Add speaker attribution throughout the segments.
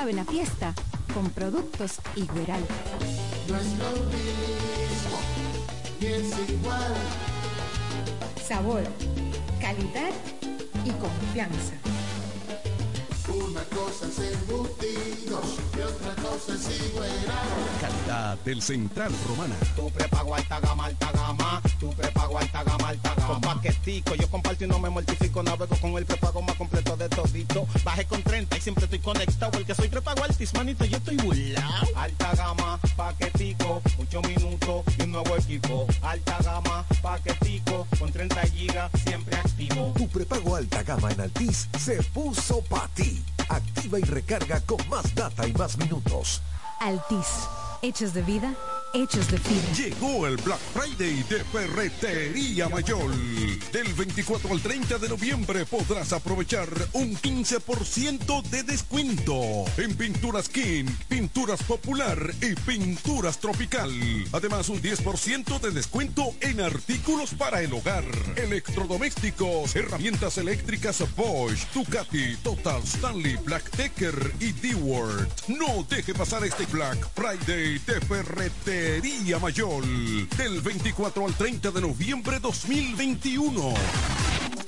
Speaker 1: saben a fiesta con productos Igueral.
Speaker 2: No es lo mismo, ni es igual.
Speaker 3: Sabor, calidad y confianza.
Speaker 2: Una cosa es embutido y otra cosa es igual.
Speaker 4: Calidad del Central Romana.
Speaker 5: Tu prepago alta gama, alta gama. Tu prepago alta gama, alta gama. Con paquetico, yo comparto y no me mortifico. Navego con el prepago más completo de todito. Siempre estoy conectado. El que soy prepago altis, manito, yo estoy burlao. Alta gama, paquetico, 8 minutos y un nuevo equipo. Alta gama, paquetico, con 30 gigas, siempre activo.
Speaker 4: Tu prepago alta gama en Altis se puso para ti. Activa y recarga con más data y más minutos.
Speaker 1: Altis, hechos de vida, hechos de fibra.
Speaker 4: Llegó el Black Friday de Ferretería Mayor. Del 24 al 30 de noviembre podrás aprovechar un 15% de descuento en pinturas King, pinturas popular y pinturas tropical. Además, un 10% de descuento en artículos para el hogar, electrodomésticos, herramientas eléctricas Bosch, Ducati, Total, Stanley, Black Decker y D-Word. No deje pasar este Black Friday de Ferretería Mayor. Del 24 al 30 de noviembre 2021.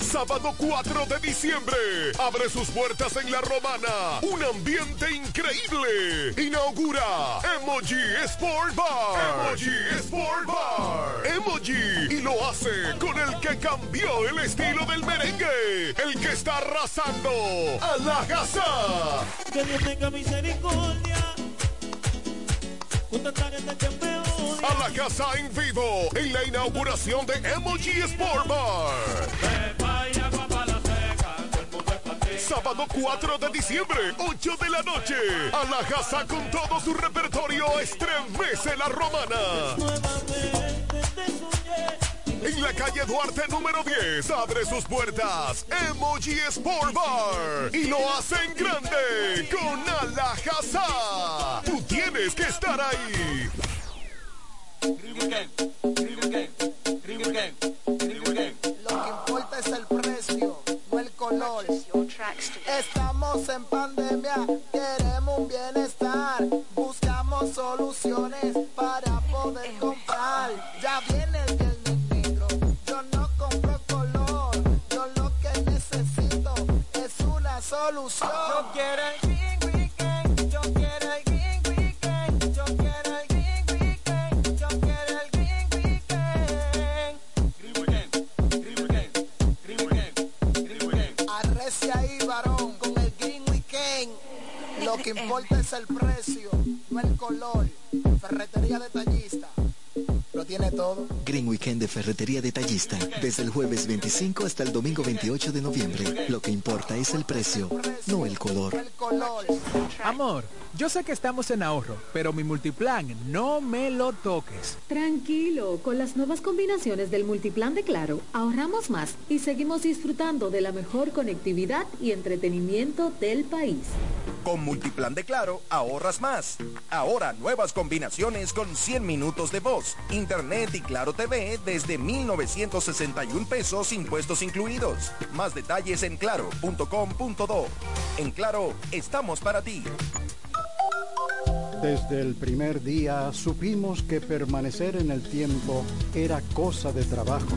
Speaker 6: Sábado 4 de diciembre. Abre sus puertas en La Romana. Un ambiente increíble. Inaugura Emoji Sport Bar. Emoji Sport Bar. Emoji. Y lo hace con el que cambió el estilo del merengue. El que está arrasando a la casa.
Speaker 7: Que Dios tenga misericordia.
Speaker 6: A la casa en vivo en la inauguración de Emoji Sport Bar. Sábado 4 de diciembre, 8 de la noche. A la casa con todo su repertorio estremece la romana. En la calle Duarte número 10 abre sus puertas Emoji Sport Bar y lo hace en grande con Alajazá. Tú tienes que estar ahí.
Speaker 2: Lo que importa es el precio, no el color. Estamos en pandemia, queremos un bienestar. Buscamos soluciones para poder comprar. Ya viene el solución. Yo quiero el Green Weekend, yo quiero el Green Weekend, yo quiero el Green Weekend, yo quiero el Green Weekend. Arrecia ahí, varón, con el Green Weekend. Lo que importa es el precio, no el color. Ferretería detallista. Tiene todo.
Speaker 8: Green Weekend de Ferretería Detallista. Desde el jueves 25 hasta el domingo 28 de noviembre. Lo que importa es el precio, no el color.
Speaker 9: Amor, yo sé que estamos en ahorro, pero mi multiplan no me lo toques.
Speaker 10: Tranquilo, con las nuevas combinaciones del multiplan de Claro, ahorramos más y seguimos disfrutando de la mejor conectividad y entretenimiento del país.
Speaker 11: Con Multiplan de Claro, ahorras más. Ahora nuevas combinaciones con 100 minutos de voz, internet y Claro TV desde 1,961 pesos impuestos incluidos. Más detalles en claro.com.do. En Claro, estamos para ti.
Speaker 12: Desde el primer día supimos que permanecer en el tiempo era cosa de trabajo.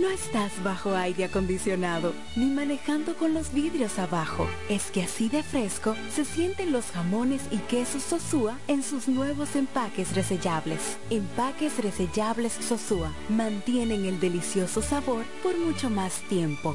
Speaker 13: No, estás bajo aire acondicionado, ni manejando con los vidrios abajo. Es que así de fresco se sienten los jamones y quesos Sosúa en sus nuevos empaques resellables. Empaques resellables Sosúa mantienen el delicioso sabor por mucho más tiempo.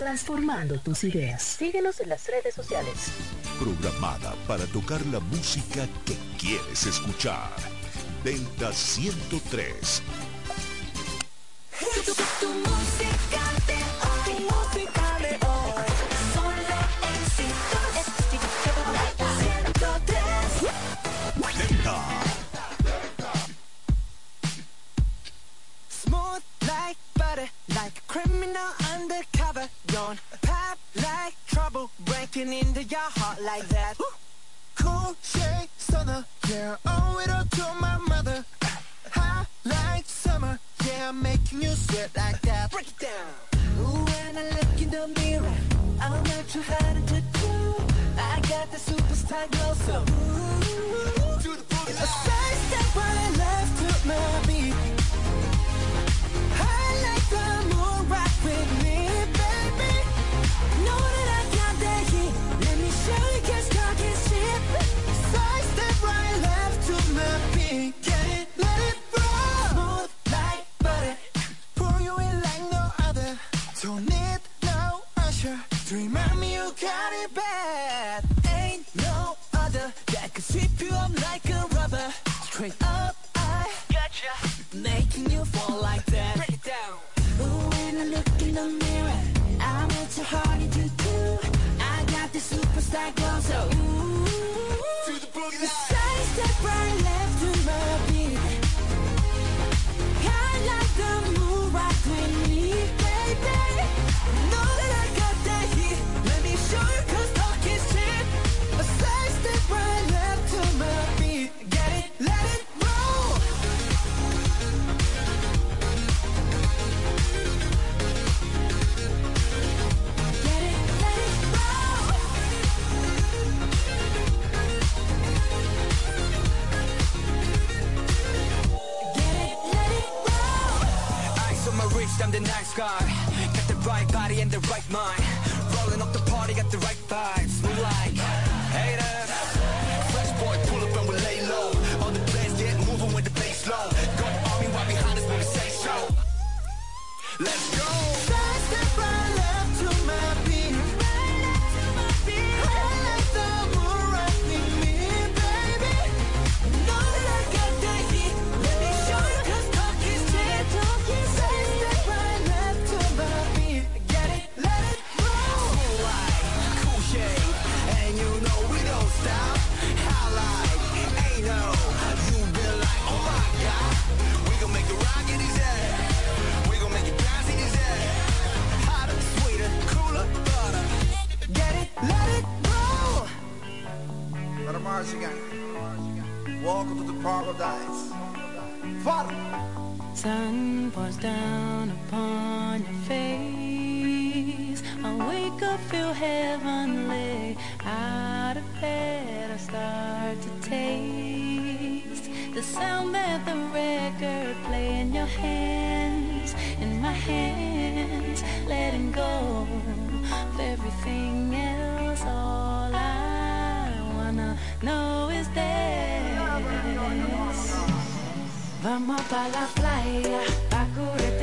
Speaker 14: Transformando tus ideas. Síguenos en las redes sociales.
Speaker 15: Programada para tocar la música que quieres escuchar. Delta 103.
Speaker 7: Tu, tu música de hoy, música de hoy, solo éxitos. 103.
Speaker 15: Delta.
Speaker 7: Smooth like butter, like a criminal breaking into your heart like that. Cool shade stunner, yeah, oh, owe it all to my mother. Hot like summer, yeah, I'm making you sweat like that. Break it down. Ooh, when I look in the mirror, I'm not too hard to do. I got the superstar glow, so ooh, I'm the
Speaker 16: nice guy. Got the right body and the right mind. Rolling up the party, got the right vibes. We like haters. Fresh boy, pull up and we lay low. All the plans get moving with the bass low. Got
Speaker 7: the army right
Speaker 16: behind us when we say so. Let's cars you.
Speaker 2: Welcome to the paradise. Father.
Speaker 17: Sun pours down upon your face. I wake up, feel heavenly. Out of bed, I start to taste the sound that the record play in your hands, in my hands, letting go of everything else. All I no es Vamos pa' la playa, pa'
Speaker 18: curar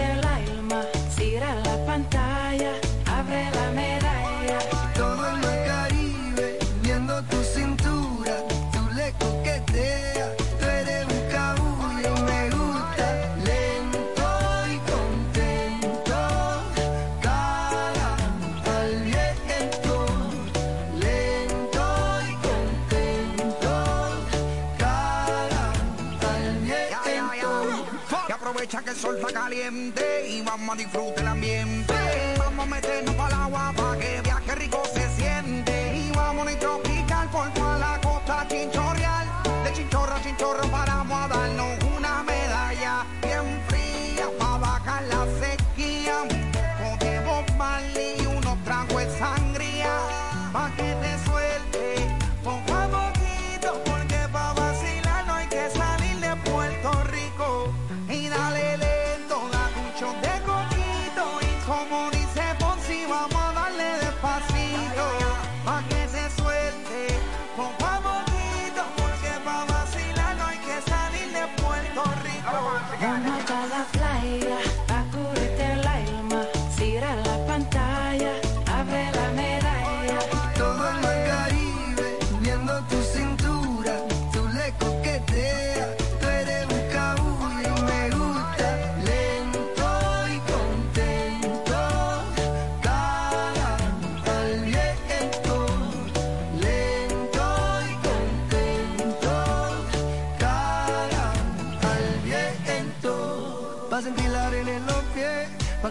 Speaker 18: que el sol está caliente y vamos a disfrutar el ambiente. Vamos a meternos para el agua para que viaje rico se siente. Y vamos a tropical por toda la costa chinchorreal. De chinchorra a chinchorra para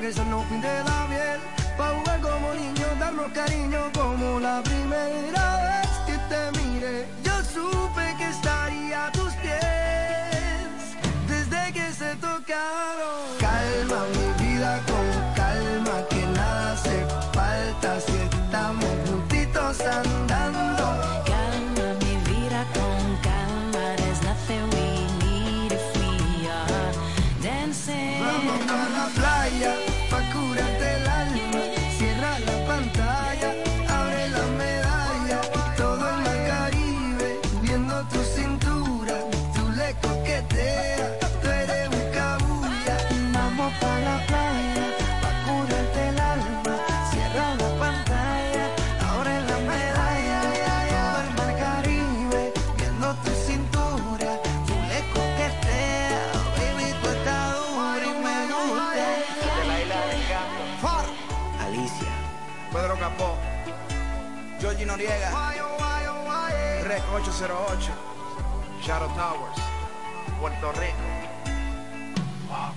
Speaker 18: que yo no
Speaker 17: pinté la
Speaker 7: piel Pa' jugar como niño, darnos cariño como la primera vez que te miré. Yo supe que estaría a tus pies Desde que se tocaron. Calma mi vida con calma Que nada hace falta. Si estamos juntitos andando
Speaker 2: Noriega, REC 808, Shadow Towers, Puerto Rico.
Speaker 18: Wow.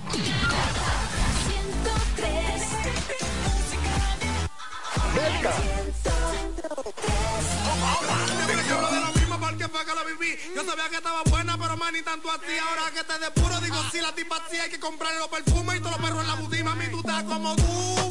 Speaker 18: fue que la viví. Yo sabía que estaba buena, pero más ni tanto así. Ahora que te depuro, digo, si la tipa sí, hay que comprarle los perfumes y todos los perros en la budima. Mami, tú estás
Speaker 2: como tú,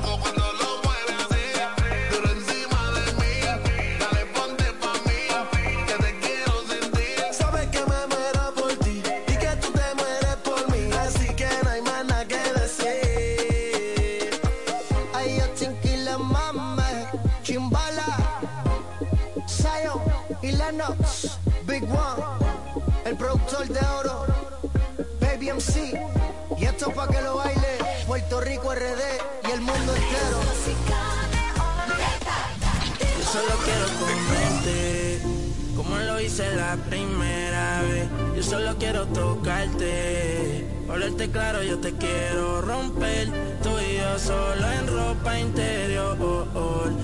Speaker 19: ser la primera vez. Yo solo quiero tocarte, olerte claro, yo te quiero romper. Tú y yo solo en ropa interior,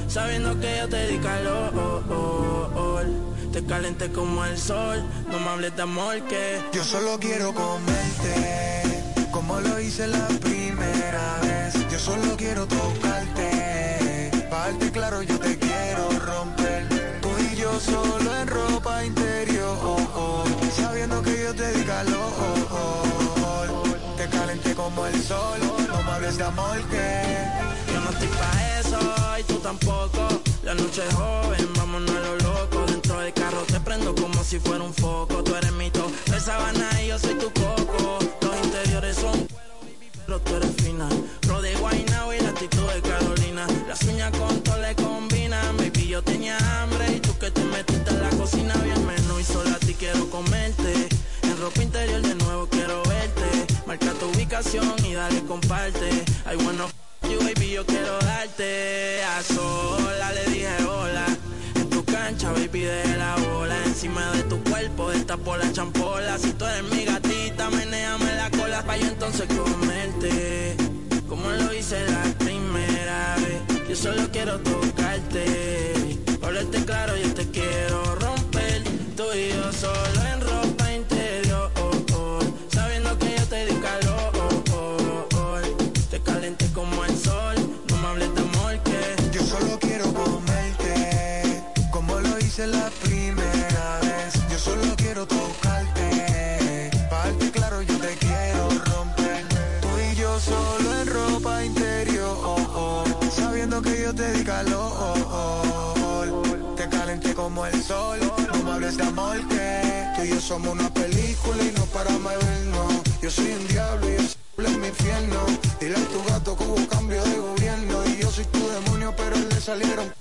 Speaker 19: sabiendo que yo te di calor. Te calenté como el sol, no me hables de amor que
Speaker 20: yo solo quiero comerte, como lo hice la primera vez. Yo solo quiero tocarte, parte claro, yo te quiero romper. Tú y yo solo en ropa interior, sabiendo que yo te di calor. Te calenté como el sol, no me hables de amor que
Speaker 19: yo no estoy pa' eso y tú tampoco. La noche es joven, vámonos a lo loco. Dentro del carro te prendo como si fuera un foco. Tú eres mi top de sabana y yo soy tu coco. Los interiores son pero tú eres fina. Pro de y la actitud de Carolina. Las uñas con todo le combinan. Baby, yo tenía hambre y te metiste en la cocina bien menú y solo a ti quiero comerte. En ropa interior de nuevo quiero verte. Marca tu ubicación y dale comparte. Hay bueno you baby, yo quiero darte a sola, le dije hola. En tu cancha, baby, de la bola. Encima de tu cuerpo, por la champola. Si tú eres mi gatita, menéame la cola pa' yo entonces comerte. Como lo hice la primera vez. Yo solo quiero tocarte. Hablarte claro, yo te quiero romper. Tú y yo solo en sol, no me hables de amor que
Speaker 20: tú y yo somos una película y no paramos de vernos. Yo soy un diablo y es en mi infierno. Dile a tu gato que hubo cambio de gobierno y yo soy tu demonio, pero le salieron.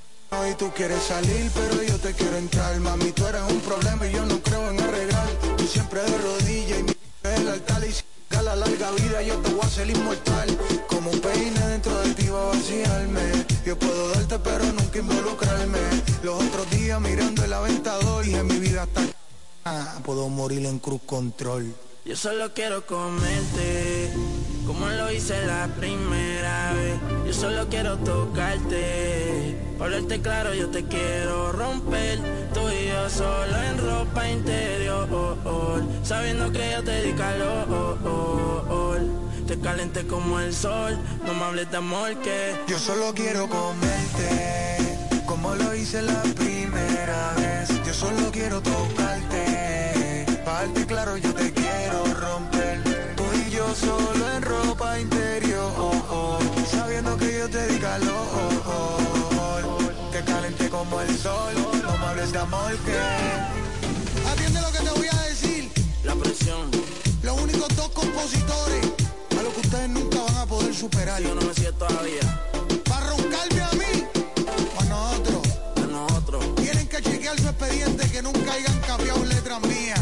Speaker 20: Y tú quieres salir, pero yo te quiero entrar. Mami, tú eres un problema y yo no creo en arreglar. Tú siempre de rodillas y mi el altar y si la larga vida yo te voy a hacer inmortal. Como un peine dentro de ti va a vaciarme. Yo puedo darte, pero nunca involucrarme. Los otros días mirando el aventador en mi vida está. Ah, puedo morir en cruz control.
Speaker 19: Yo solo quiero comerte, como lo hice la primera vez. Yo solo quiero tocarte, hablarte claro, yo te quiero romper. Tú y yo solo en ropa interior, sabiendo que yo te di calor. Te calenté como el sol, no me hables de amor que
Speaker 20: yo solo quiero comerte, como lo hice la primera vez. Yo solo quiero tocarte, pa' darte claro, yo te quiero romper. Tú y yo solo en ropa interior, sabiendo que yo te di calor. Te calenté como el sol, no me hables de amor que. Atiende lo que te voy a decir.
Speaker 19: La presión.
Speaker 20: Los únicos dos compositores ustedes nunca van a poder superar.
Speaker 19: Yo no me siento todavía.
Speaker 20: Para roncarme a mí o a nosotros.
Speaker 19: A nosotros.
Speaker 20: Tienen que chequear su expediente que nunca hayan cambiado letras mías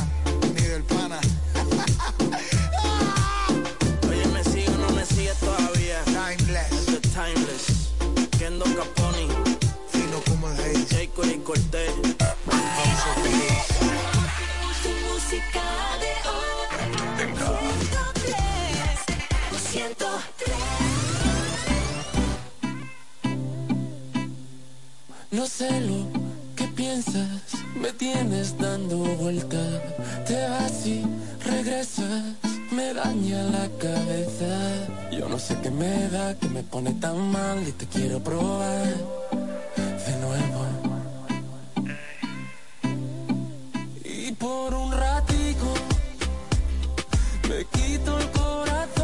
Speaker 20: ni del pana.
Speaker 19: Oye, me sigue o no me sigue todavía.
Speaker 20: Timeless.
Speaker 19: Este timeless. Kendo Caponi.
Speaker 20: Fino como el.
Speaker 19: Jacob y
Speaker 21: No sé lo que piensas, me tienes dando vuelta. Te vas y regresas, me daña la cabeza. Yo no sé qué me da, que me pone tan mal y te quiero probar de nuevo. Y por un ratico me quito el corazón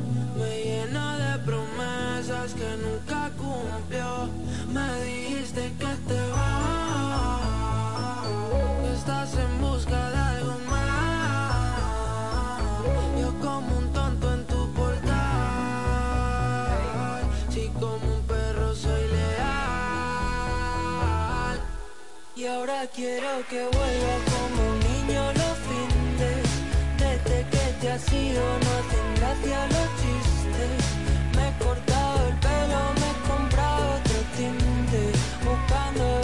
Speaker 21: que nunca cumplió Me dijiste que te vas. Que Estás en busca de algo más. Yo como un tonto en tu portal. Si como un perro soy leal. Y ahora quiero que vuelva como un niño los fines. Desde que te has ido no te gracia los chistes cortado el pelo me he comprado otro tinte buscando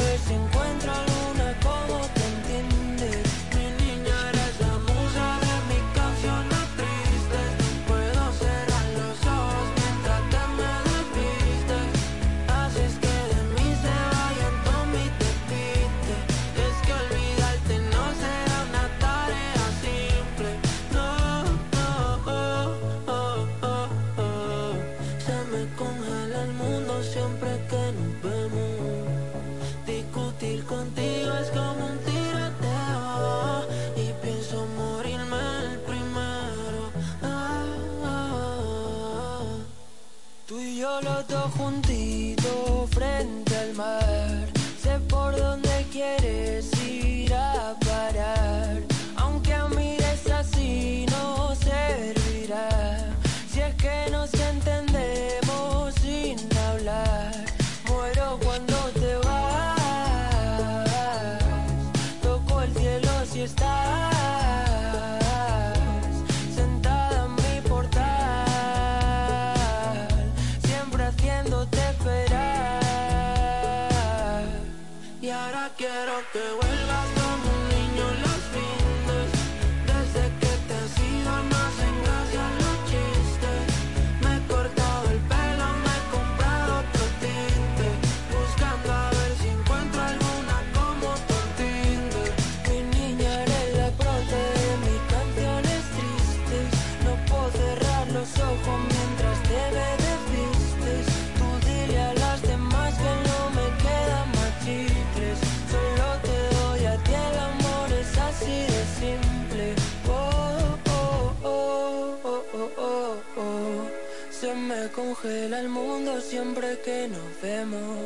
Speaker 21: que nos vemos.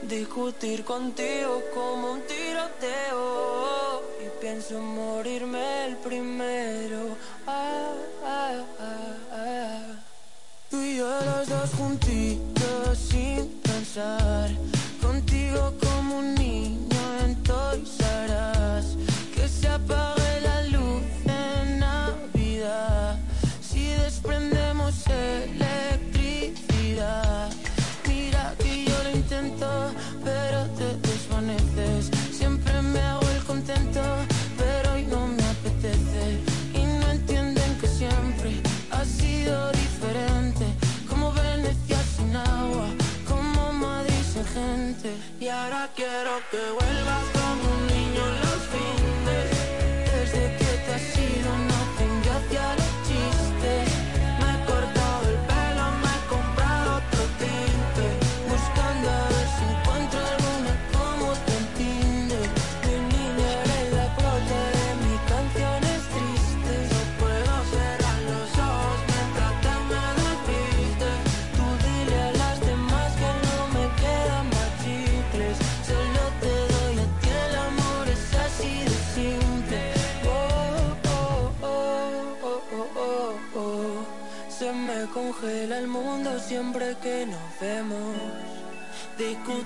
Speaker 21: Discutir contigo como un tiroteo. Y pienso morirme el primero. Ah, ah, ah, ah, Tú y yo los dos juntitos sin pensar. Que vuelvas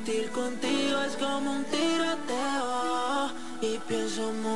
Speaker 21: Discutir contigo es como un tiroteo. Y pienso morirme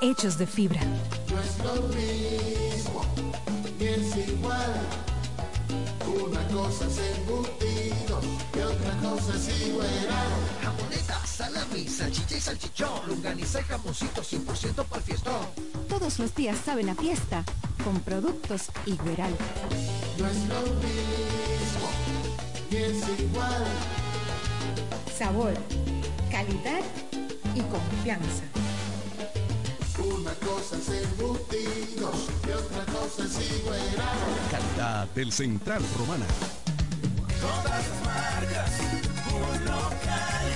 Speaker 1: hechos de fibra.
Speaker 7: No es lo mismo, ni es igual. Una cosa es embutido y otra cosa es igual.
Speaker 22: Jamoneta, salami, salchicha y salchichón, longaniza y jamoncito 100% para el fiestón.
Speaker 1: Todos los días saben a fiesta con productos Igueral.
Speaker 7: No es lo mismo, ni es igual.
Speaker 23: Sabor, calidad y confianza.
Speaker 7: Y otra cosa igual.
Speaker 4: Calidad del Central Romana.
Speaker 16: Todas las marcas, un local.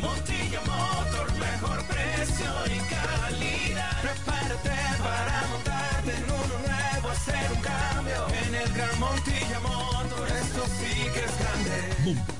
Speaker 16: Montilla Motor, mejor precio y calidad. Prepárate para montarte en uno nuevo, hacer un cambio. En el Gran Montilla Motor, esto sí que es grande.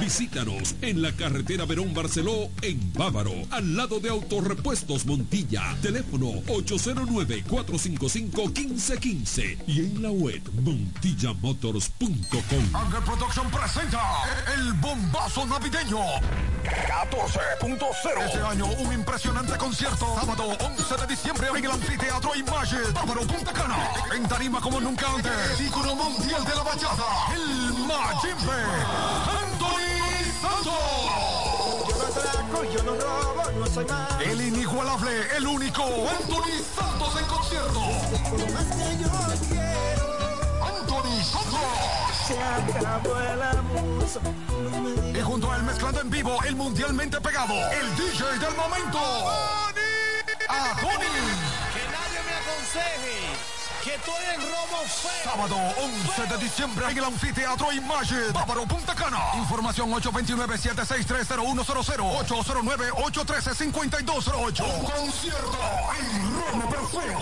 Speaker 4: Visítanos en la carretera Verón Barceló, en Bávaro, al lado de Autorepuestos Montilla. Teléfono 809-455-1515 y en la web montillamotors.com.
Speaker 24: Ángel Production presenta el bombazo navideño 14.0. Este año un impresionante concierto. Sábado 11 de diciembre en el anfiteatro Imagine, Bávaro Punta Cana. En tarima como nunca antes. Ícono mundial de la bachata. El. Anthony Santos.
Speaker 7: Yo no atraco, yo no robo, no soy más.
Speaker 24: El inigualable, el único Anthony Santos en concierto.
Speaker 7: Más que yo quiero.
Speaker 24: Anthony Santos.
Speaker 7: Se acabó el abuso.
Speaker 24: Y junto a él mezclando en vivo el mundialmente pegado, el DJ del momento. A Tony.
Speaker 25: Que nadie me aconseje que estoy en robo feo.
Speaker 24: Sábado 11 de diciembre en el anfiteatro Imagine, Bávaro Punta Cana. Información 829-7630100, 809-813-5208. Un concierto en Roma Perfeo.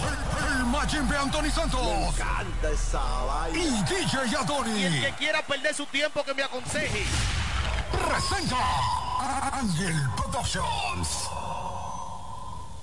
Speaker 24: El Majin de Anthony Santos.
Speaker 7: Canta esa vaina.
Speaker 24: Y DJ Adoni.
Speaker 25: Y el que quiera perder su tiempo que me aconseje.
Speaker 24: Presenta Ángel Productions.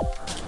Speaker 11: Thank you.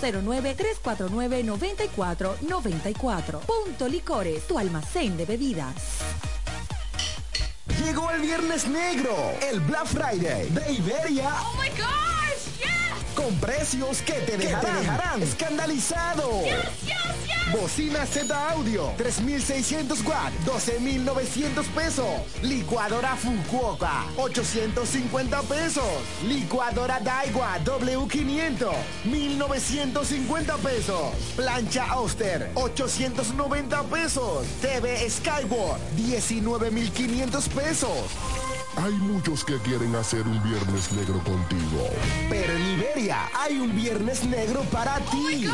Speaker 26: 809-349-9494. Punto Licores, tu almacén de bebidas.
Speaker 27: Llegó el Viernes Negro, el Black Friday de Iberia.
Speaker 28: Oh my yes.
Speaker 27: Con precios que te dejarán, dejarán escandalizado.
Speaker 28: Yes, yes, yes.
Speaker 27: Bocina Z Audio, 3600 watts, 12900 pesos. Licuadora Fukuoka, 850 pesos. Licuadora Daiwa W500, 1950 pesos. Plancha Auster, 890 pesos. TV Skyward, 19500 pesos.
Speaker 29: Hay muchos que quieren hacer un viernes negro contigo.
Speaker 27: Pero en Iberia hay un viernes negro para ti.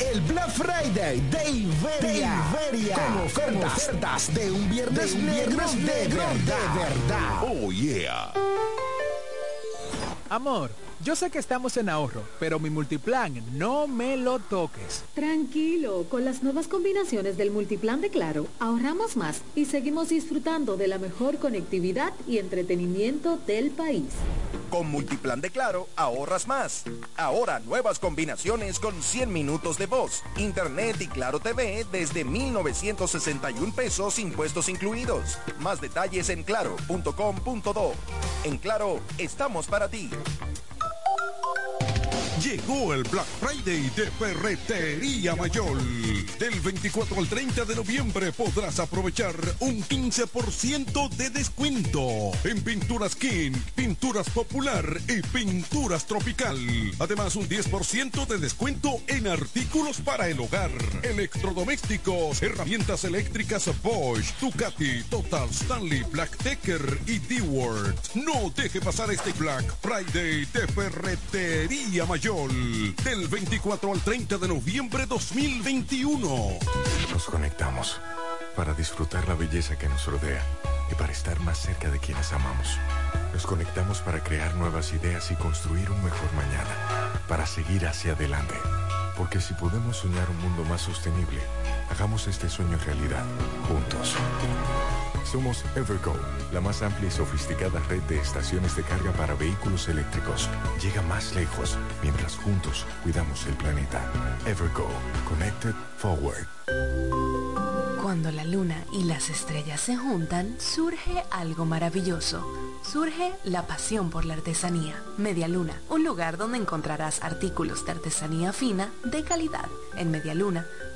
Speaker 27: el Black Friday de Iberia. De Iberia. Con ofertas, ofertas de un viernes,
Speaker 29: De un
Speaker 27: negro,
Speaker 29: viernes
Speaker 27: de,
Speaker 29: negro
Speaker 27: verdad.
Speaker 29: de
Speaker 27: verdad.
Speaker 29: Oh yeah.
Speaker 30: Amor, yo sé que estamos en ahorro, pero mi multiplan no me lo toques.
Speaker 10: Tranquilo, con las nuevas combinaciones del multiplan de Claro, ahorramos más y seguimos disfrutando de la mejor conectividad y entretenimiento del país.
Speaker 11: Con Multiplan de Claro, ahorras más. Ahora nuevas combinaciones con 100 minutos de voz, internet y Claro TV desde 1,961 pesos impuestos incluidos. Más detalles en claro.com.do. En Claro, estamos para ti.
Speaker 4: Llegó el Black Friday de Ferretería Mayor. Del 24 al 30 de noviembre podrás aprovechar un 15% de descuento en pinturas King, pinturas popular y pinturas tropical. Además, un 10% de descuento en artículos para el hogar, electrodomésticos, herramientas eléctricas Bosch, Ducati, Total, Stanley, Black Decker y D-Word. No deje pasar este Black Friday de Ferretería Mayor. Del 24 al 30 de noviembre 2021.
Speaker 31: Nos conectamos para disfrutar la belleza que nos rodea y para estar más cerca de quienes amamos. Nos conectamos para crear nuevas ideas y construir un mejor mañana, para seguir hacia adelante. Porque si podemos soñar un mundo más sostenible, hagamos este sueño realidad, juntos. Somos Evergo, la más amplia y sofisticada red de estaciones de carga para vehículos eléctricos. Llega más lejos mientras juntos cuidamos el planeta. Evergo, Connected Forward.
Speaker 32: Cuando la luna y las estrellas se juntan, surge algo maravilloso. Surge la pasión por la artesanía. Media Luna, un lugar donde encontrarás artículos de artesanía fina de calidad. En Media Luna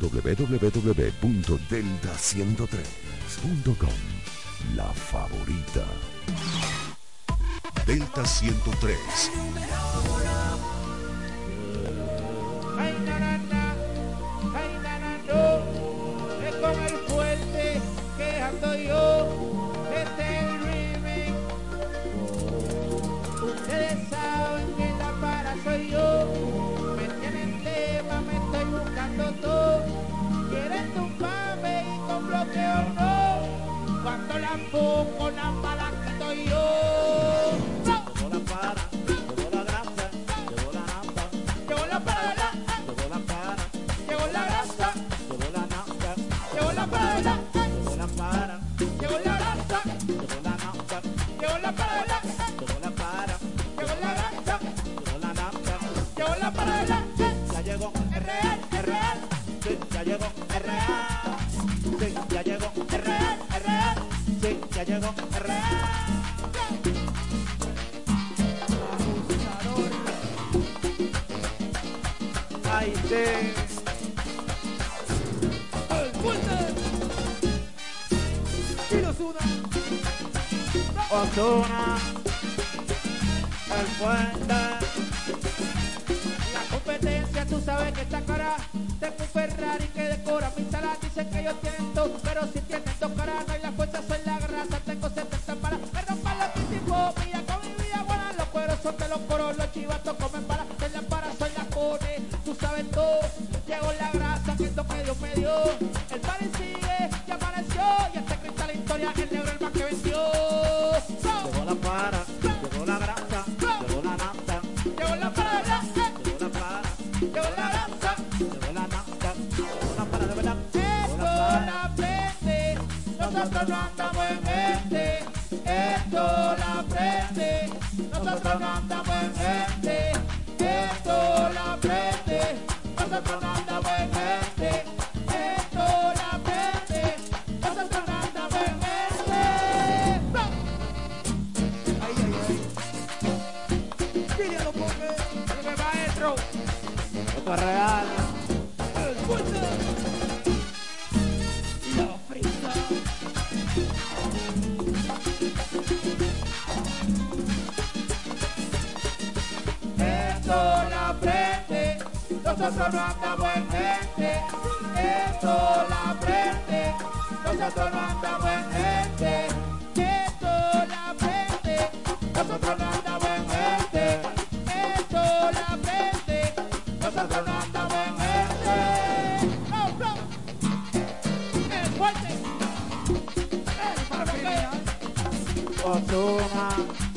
Speaker 15: www.delta103.com. La favorita. Delta 103.
Speaker 25: Ay, na, na, na. Ay, na, na, no. Es con el fuerte que ando yo. Este remix. Ustedes saben que la para soy yo. Buscando todo. Quieren tumbarme y con bloqueo no. Cuando la pongo, la estoy yo. Llegó. Ay. El fuerte. Y una. Osuna. El fuerte. La competencia, tú sabes que está cara. Tengo un Ferrari que decora mi de los coros, los chivatos comen para. Soy la para, soy la cone, tú sabes todo. Llegó la grasa, que esto que Dios me dio. El party sigue, ya amaneció. Y hasta que la historia, el negro el más que venció. Llegó la para, llegó la grasa, llegó la nafta. Llegó la para, llegó la para, llegó la grasa, llegó la nafta. Llegó la para de verdad. Esto la aprende, nosotros no andamos en este. Esto la aprende, nosotros no andamos en este. Esto la nosotros no no andamos en gente. Esto la aprende, nosotros no andamos en gente. Esto la aprende, nosotros no andamos en gente. Esto la aprende, nosotros no andamos en gente. ¡No, no! ¡El fuerte! ¡El familia! Ozuna.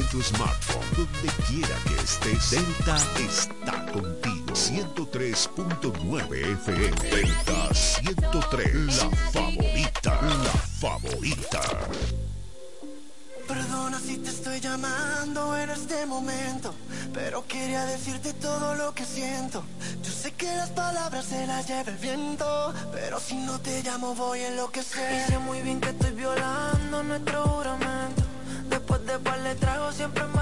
Speaker 15: En tu smartphone. Donde quiera que estés. Delta está contigo. 103.9 FM. Delta 103. La favorita. La favorita.
Speaker 2: Perdona si te estoy llamando en este momento, pero quería decirte todo lo que siento. Yo sé que las palabras se las lleva el viento, pero si no te llamo voy a enloquecer. Y sé muy bien que estoy violando nuestro juramento. De par de tragos siempre me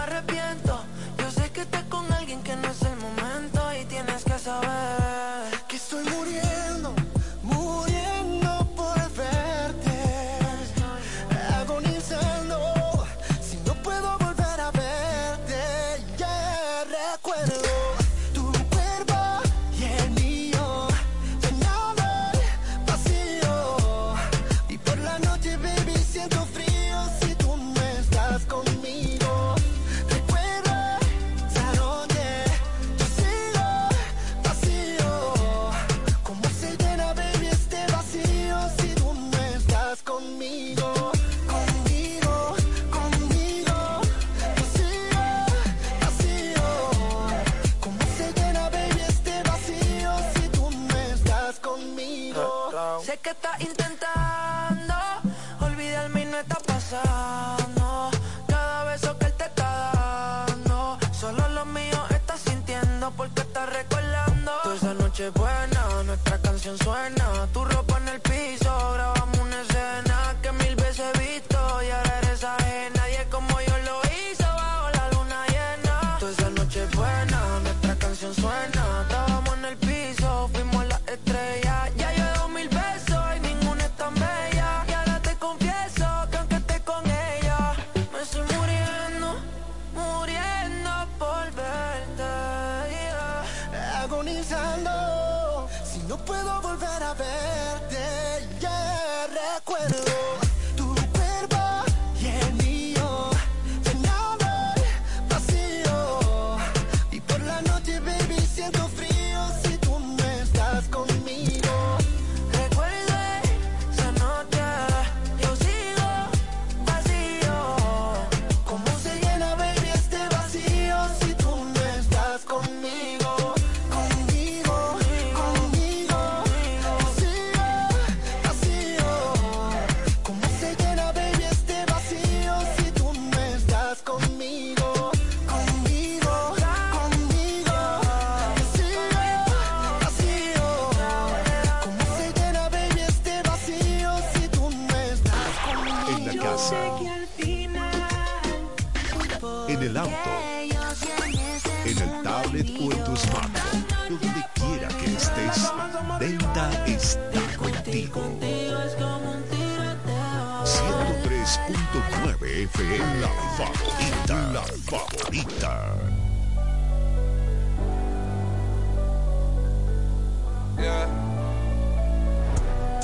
Speaker 33: La favorita, la favorita.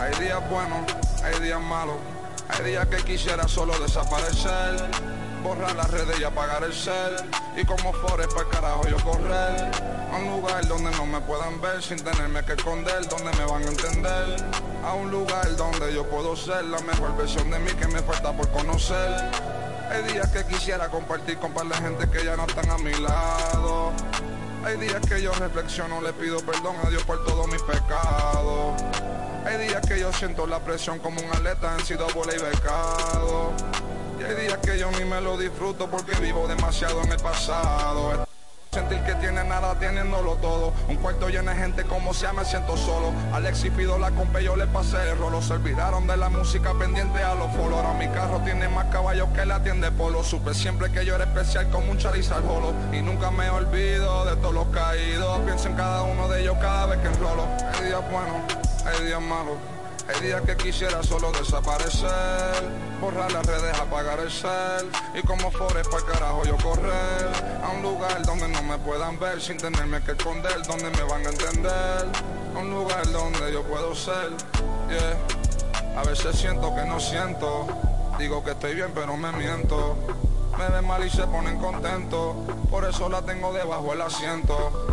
Speaker 34: Hay días buenos, hay días malos. Hay días que quisiera solo desaparecer. Borrar las redes y apagar el cel. Y como Forest para carajo yo correr. A un lugar donde no me puedan ver sin tenerme que esconder. Donde me van a entender. A un lugar donde yo puedo ser la mejor versión de mí que me falta por conocer. Hay días que quisiera compartir con par de gente que ya no están a mi lado. Hay días que yo reflexiono, le pido perdón a Dios por todos mis pecados. Hay días que yo siento la presión como un atleta en sido bola y becado. Y hay días que yo ni me lo disfruto porque vivo demasiado en el pasado. Sentir que tiene nada teniéndolo todo. Un cuarto lleno de gente como sea me siento solo. Alex y pido la compa yo le pasé el rolo. Se olvidaron de la música pendiente a los follow. Ahora mi carro tiene más caballos que la tienda de polo. Supe siempre que yo era especial como un Charizard Holo. Y nunca me olvido de todos los caídos. Pienso en cada uno de ellos cada vez que enrolo. Hay días buenos, hay días malos. Hay días que quisiera solo desaparecer, borrar las redes, apagar el cel y como Forest para carajo yo correr a un lugar donde no me puedan ver sin tenerme que esconder, donde me van a entender, a un lugar donde yo puedo ser, yeah. A veces siento que no siento, digo que estoy bien pero me miento. Me ven mal y se ponen contentos, por eso la tengo debajo el asiento.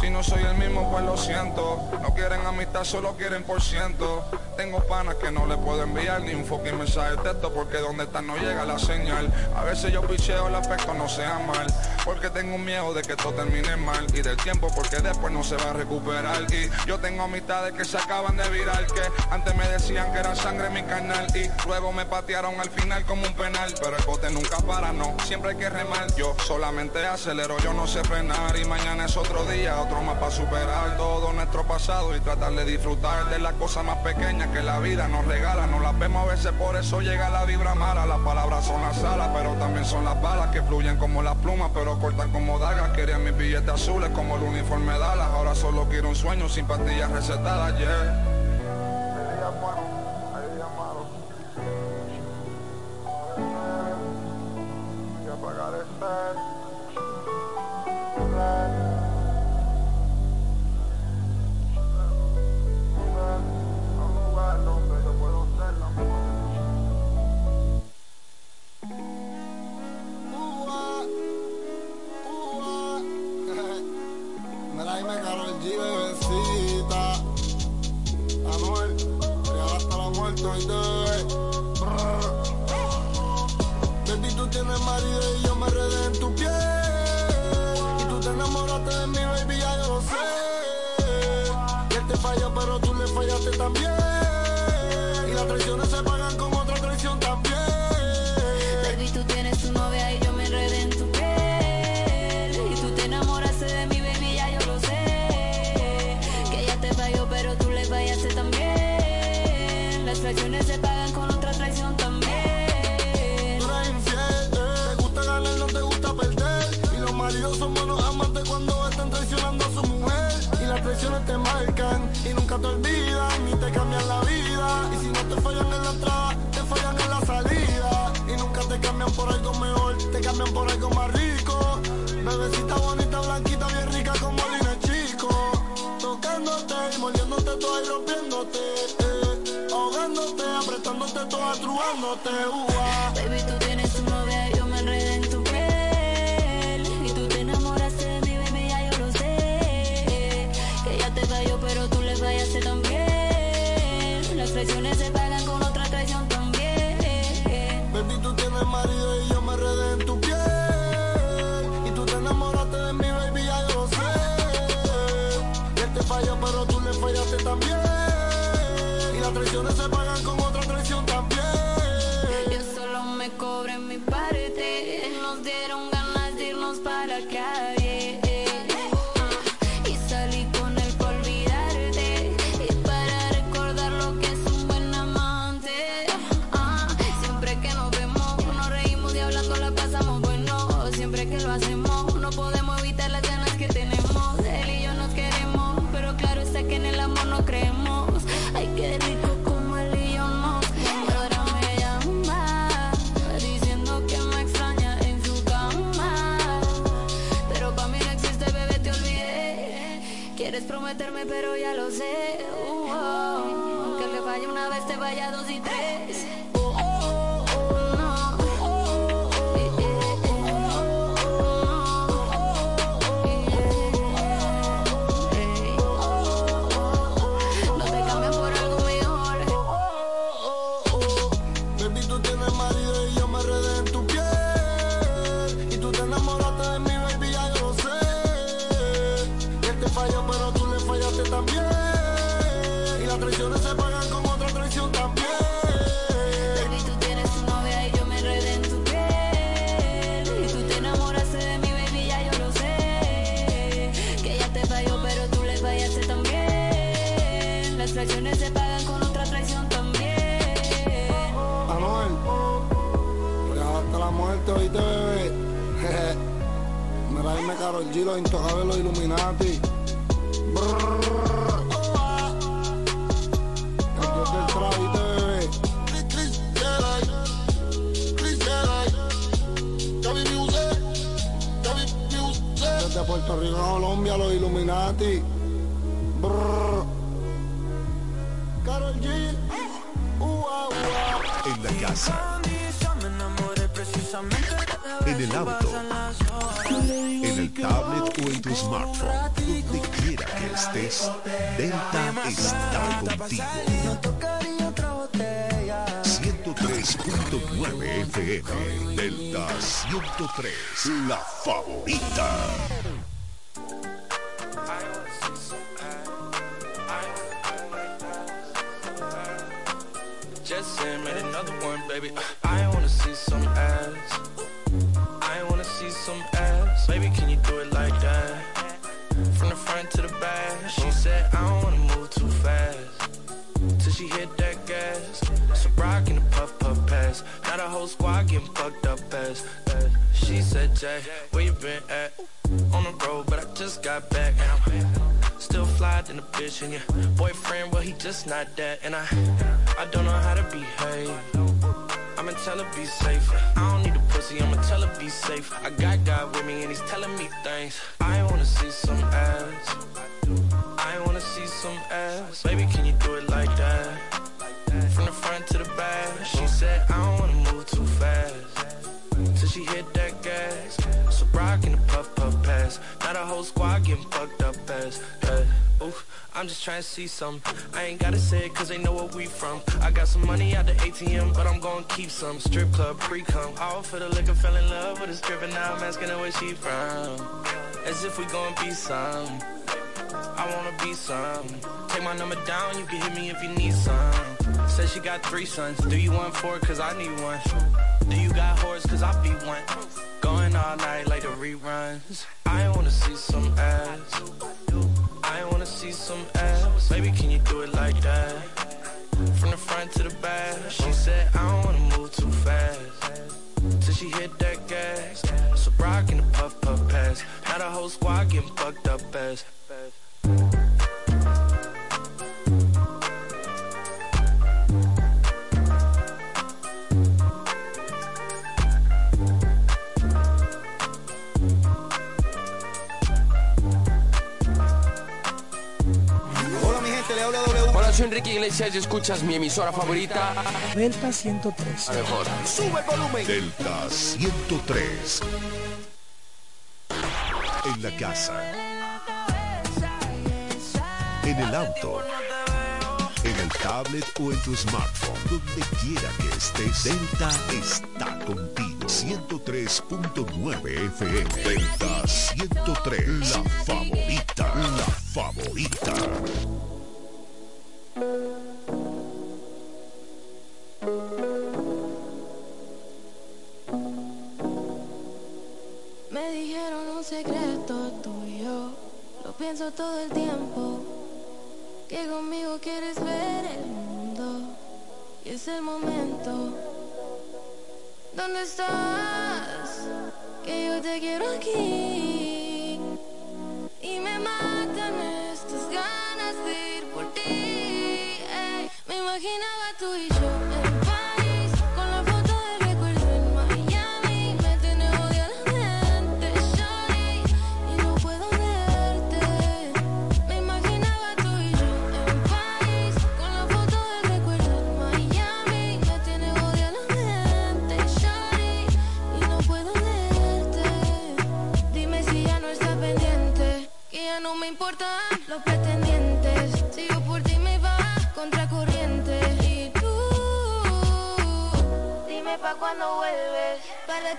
Speaker 34: Si no soy el mismo, pues lo siento. No quieren amistad, solo quieren por ciento. Tengo panas que no le puedo enviar ni un fucking mensaje de texto porque donde están no llega la señal. A veces yo picheo el aspecto no sea mal. Porque tengo miedo de que esto termine mal. Y del tiempo porque después no se va a recuperar. Y yo tengo amistades que se acaban de virar. Que antes me decían que era sangre mi canal. Y luego me patearon al final como un penal. Pero el bote nunca para, no. Siempre hay que remar. Yo solamente acelero, yo no sé frenar. Y mañana es otro día, otro más para superar todo nuestro pasado y tratar de disfrutar de las cosas más pequeñas que la vida nos regala. Nos las vemos a veces, por eso llega la vibra mala. Las palabras son las alas, pero también son las balas que fluyen como las plumas, pero cortan como dagas. Quería mis billetes azules como el uniforme de Dallas. Ahora solo quiero un sueño sin pastillas recetadas, yeah.
Speaker 35: Maridos son buenos amantes cuando están traicionando a su mujer. Y las traiciones te marcan y nunca te olvidan, ni te cambian la vida. Y si no te fallan en la entrada, te fallan en la salida. Y nunca te cambian por algo mejor, te cambian por algo más rico. Bebecita bonita, blanquita, bien rica como Lina Chico. Tocándote ahí mordiéndote toda y rompiéndote. Eh, ahogándote, apretándote toda, trubándote. Ua.
Speaker 36: Baby, tú tienes traiciones se pagan con otra traición también.
Speaker 35: Baby, tú tienes marido y yo me enredé en tu piel. Y tú te enamoraste de mi baby, ya yo lo sé. Él te falló, pero tú le fallaste también. Y las traiciones se pagan los intocables, los Illuminati. Brrr. El dios del Puerto Rico a Colombia, los Illuminati. Brrr. Karol G.
Speaker 33: En la casa. En el auto. Tablet o en tu smartphone. Donde quiera que estés, Delta está contigo. 103.9 FM. Delta 103. La favorita.
Speaker 19: Just another one, baby. Jay, where you been at? On the road, but I just got back. And I'm still fly than a bitch. And your boyfriend, well, he just not that. And I, I don't know how to behave. I'ma tell her be safe. I don't need a pussy, I'ma tell her be safe. I got God with me and he's telling me things. I wanna see some ass. I wanna see some ass. Baby, can you do it like that? From the front to the back. She said, I don't wanna move too fast. Till she hit the whole squad getting fucked up as. Uh, ooh, I'm just trying to see some. I ain't gotta say it cause they know where we from. I got some money out the ATM, but I'm gonna keep some. Strip club, pre-cum. All for the liquor, fell in love with a stripper. Now I'm asking her where she from. As if we gonna be some. I wanna be some. Take my number down, you can hit me if you need some. Said she got three sons. Do you want four? Cause I need one. Do you got whores? Cause I be one. All night like the reruns. I wanna see some ass. I wanna see some ass. Baby, can you do it like that? From the front to the back. She said, I don't wanna move too fast. Till she hit that gas. So rock in the puff puff pass. Now the whole squad getting fucked up as.
Speaker 37: Soy Enrique Iglesias y escuchas mi emisora favorita.
Speaker 38: Delta 103.
Speaker 37: La mejor.
Speaker 27: Sube el volumen.
Speaker 33: Delta 103. En la casa. En el auto. En el tablet o en tu smartphone. Donde quiera que estés. Delta está contigo. 103.9 FM. Delta 103. La favorita. La favorita.
Speaker 36: Me dijeron un secreto tuyo, lo pienso todo el tiempo, que conmigo quieres ver el mundo y es el momento. ¿Dónde estás? Que yo te quiero aquí imaginaba tú y yo en París con la foto del recuerdo en Miami. Me tiene odia la mente, shawty, y no puedo verte. Me imaginaba tú y yo en París con la foto del recuerdo en Miami. Me tiene odia la mente, shawty, y no puedo verte. Dime si ya no estás pendiente, que ya no me importan cuando vuelves. Para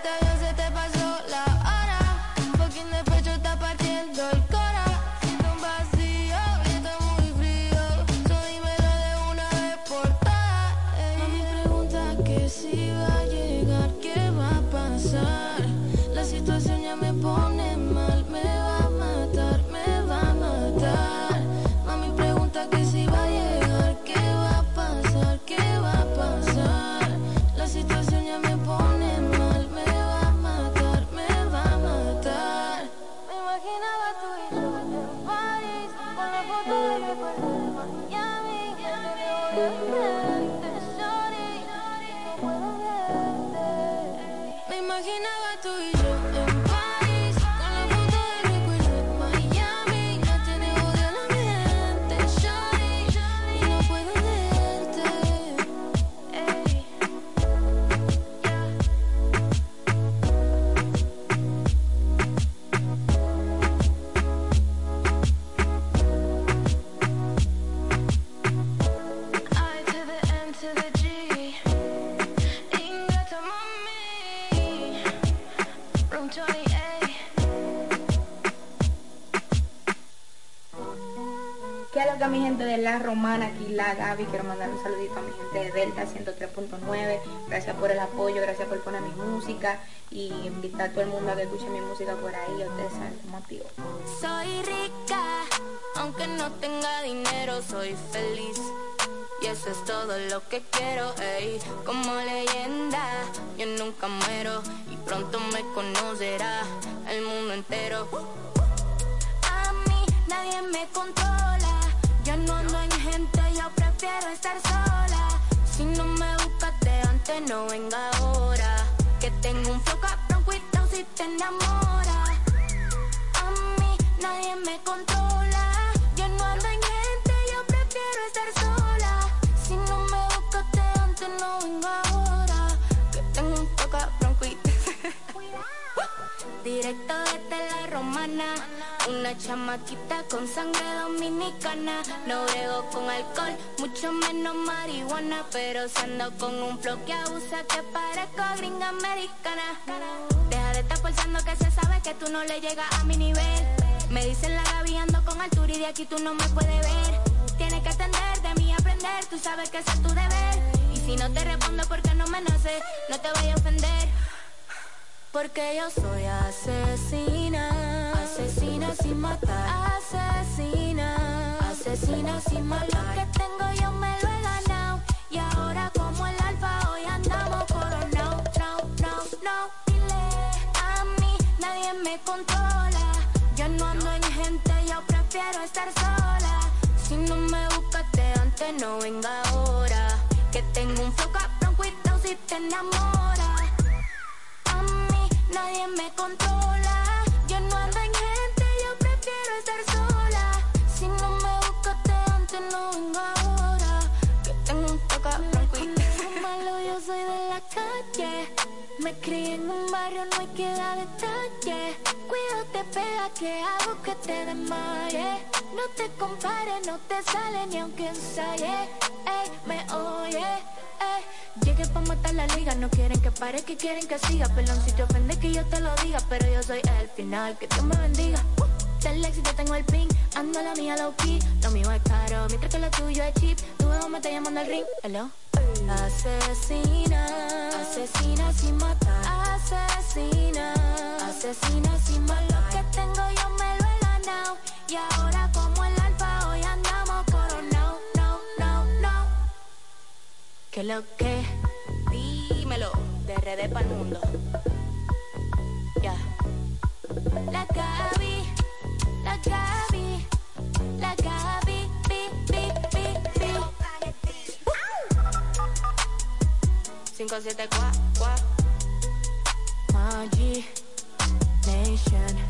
Speaker 39: Gaby. Quiero mandar un saludito a mi gente de Delta 103.9. Gracias por el apoyo, gracias por poner mi música y invitar a todo el mundo a que escuche mi música por ahí. Ustedes saben cómo activo.
Speaker 36: Soy rica, aunque no tenga dinero, soy feliz. Y eso es todo lo que quiero, ey. Como leyenda, yo nunca muero. Y pronto me conocerá el mundo entero. A mí nadie me controla. Yo no ando en gente, prefiero estar sola. Si no me buscaste antes, no venga ahora. Que tengo un flow cabrón, cuidado si te enamora. A mí nadie me controla. Directo desde la romana, una chamaquita con sangre dominicana. No brego con alcohol, mucho menos marihuana. Pero si ando con un flow que abusa, que parezco gringa americana. Deja de estar pensando que se sabe que tú no le llegas a mi nivel. Me dicen la Gaby ando con altura y de aquí tú no me puedes ver. Tienes que atender, de mí aprender, tú sabes que ese es tu deber. Y si no te respondo porque no me nace, no te vayas a ofender. Porque yo soy asesina, asesina sin matar, asesina, asesina sin matar. Lo que tengo yo me lo he ganado y ahora como el alfa hoy andamos coronado, no, no, no. Dile a mí nadie me controla, yo no ando en gente, yo prefiero estar sola. Si no me buscaste antes, no venga ahora. Que tengo un flow cabrón, cuidado si te enamora nadie me controla. Yo no ando en gente, yo prefiero estar sola. Si no me buscaste antes, no vengo ahora. Que tengo un toca blanco malo, yo soy de la calle. Me crié en un barrio, no hay que dar detalle. Cuídate, pega, que hago que te desmaye. No te compares, no te sale ni aunque ensaye. Me oye. Llegué pa' matar la liga, no quieren que pare, que quieren que siga. Pelón, si te ofende que yo te lo diga, pero yo soy el final, que Dios me bendiga. Uh, del éxito tengo el pin, ando la mía low key. Lo mío es caro, mientras que lo tuyo es cheap. Tu ego me está llamando al ring, hello. Asesina, asesina sin matar. Asesina, asesina sin matar. Lo que tengo yo me lo he ganado. Y ahora como el Que lo que, dímelo, de RD para el mundo. Ya. La Gaby, la Gaby, la Gaby, bi, bi, bi, bi. 574 Magi Nation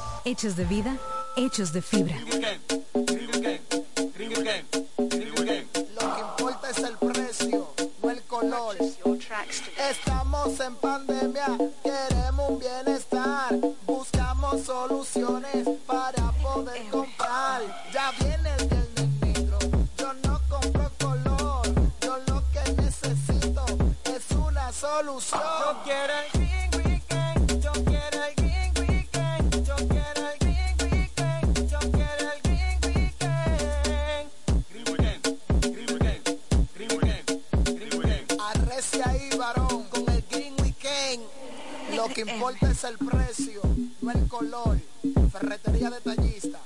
Speaker 13: Hechos de vida, hechos de fibra.
Speaker 2: Lo que importa es el precio, no el color. Estamos en pandemia, queremos un bienestar. Buscamos soluciones para poder comprar. Ya viene el viernes negro, yo no compro color. Yo lo que necesito es una solución. Importa es el precio, no el color. Ferretería detallista.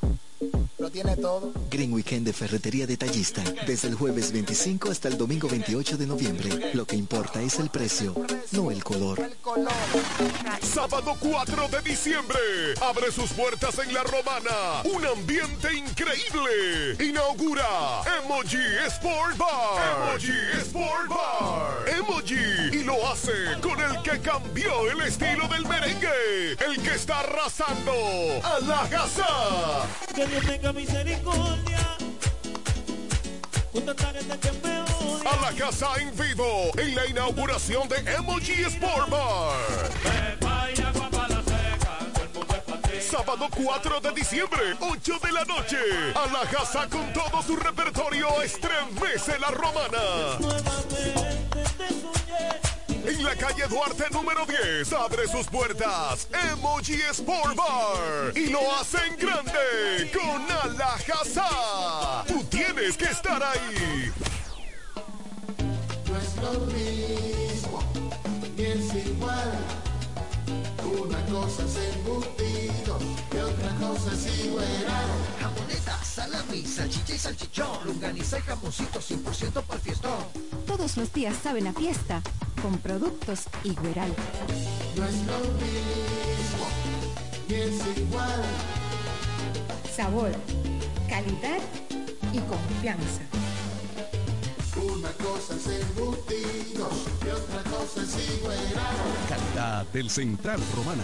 Speaker 2: Lo tiene todo.
Speaker 8: Green Weekend de Ferretería Detallista. Desde el jueves 25 hasta el domingo 28 de noviembre. Lo que importa es el precio, no el color.
Speaker 6: Sábado 4 de diciembre. Abre sus puertas en La Romana. Un ambiente increíble. Inaugura Emoji Sport Bar. Emoji Sport Bar. Emoji. Y lo hace con el que cambió el estilo del merengue. El que está arrasando a la casa.
Speaker 40: Que Dios tenga misericordia.
Speaker 6: A la casa en vivo en la inauguración de Emoji Sport Bar. Sábado 4 de diciembre, 8 de la noche. A la casa con todo su repertorio estremece la romana. En la calle Duarte número 10 abre sus puertas Emoji Sport Bar y lo hace en grande con Alajazá. Tú tienes que estar ahí.
Speaker 2: No es lo mismo, ni es igual. Una cosa es embutido y otra cosa es igual.
Speaker 41: Salami, salchicha y salchichón. Longaniza y jamoncito 100% para el fiestón.
Speaker 13: Todos los días saben a fiesta con productos Igueral.
Speaker 2: No es lo mismo, ni es igual.
Speaker 10: Sabor, calidad y confianza.
Speaker 2: Una cosa es embutido y otra cosa es igual.
Speaker 6: Calidad del Central Romana.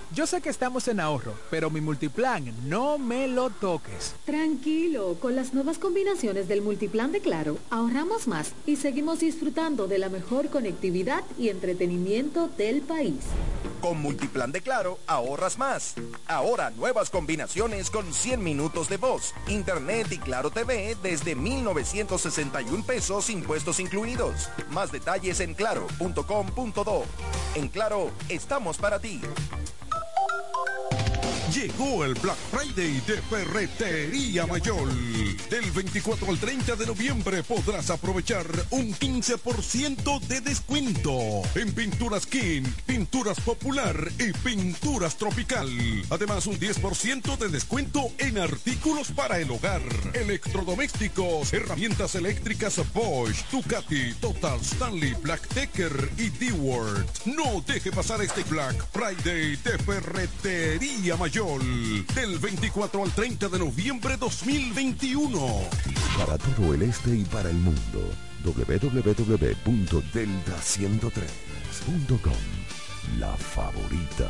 Speaker 30: yo sé que estamos en ahorro, pero mi multiplan no me lo toques.
Speaker 10: Tranquilo, con las nuevas combinaciones del multiplan de Claro, ahorramos más y seguimos disfrutando de la mejor conectividad y entretenimiento del país.
Speaker 11: Con Multiplan de Claro, ahorras más. Ahora nuevas combinaciones con 100 minutos de voz, internet y Claro TV desde 1,961 pesos impuestos incluidos. Más detalles en claro.com.do. En Claro, estamos para ti.
Speaker 4: Llegó el Black Friday de Ferretería Mayor. Del 24 al 30 de noviembre podrás aprovechar un 15% de descuento en pinturas King, pinturas popular y pinturas tropical. Además, un 10% de descuento en artículos para el hogar, electrodomésticos, herramientas eléctricas Bosch, Ducati, Total, Stanley, Black Decker y D-Word. No deje pasar este Black Friday de Ferretería Mayor del 24 al 30 de noviembre 2021.
Speaker 15: Para todo el este y para el mundo, www.delta103.com. La favorita.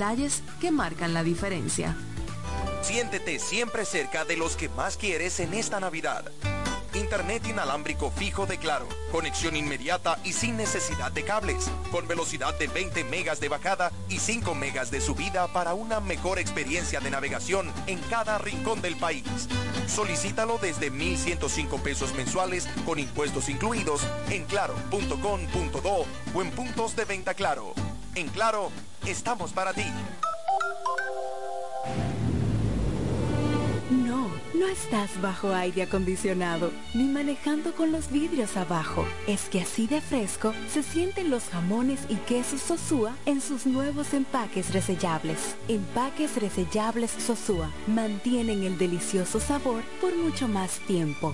Speaker 32: detalles que marcan la diferencia.
Speaker 11: Siéntete siempre cerca de los que más quieres en esta Navidad. Internet inalámbrico fijo de Claro, conexión inmediata y sin necesidad de cables, con velocidad de 20 megas de bajada y 5 megas de subida para una mejor experiencia de navegación en cada rincón del país. Solicítalo desde 1.105 pesos mensuales con impuestos incluidos en claro.com.do o en puntos de venta Claro. En Claro, estamos para ti.
Speaker 13: No, no estás bajo aire acondicionado, ni manejando con los vidrios abajo. Es que así de fresco se sienten los jamones y quesos Sosúa en sus nuevos empaques resellables. Empaques resellables Sosúa mantienen el delicioso sabor por mucho más tiempo.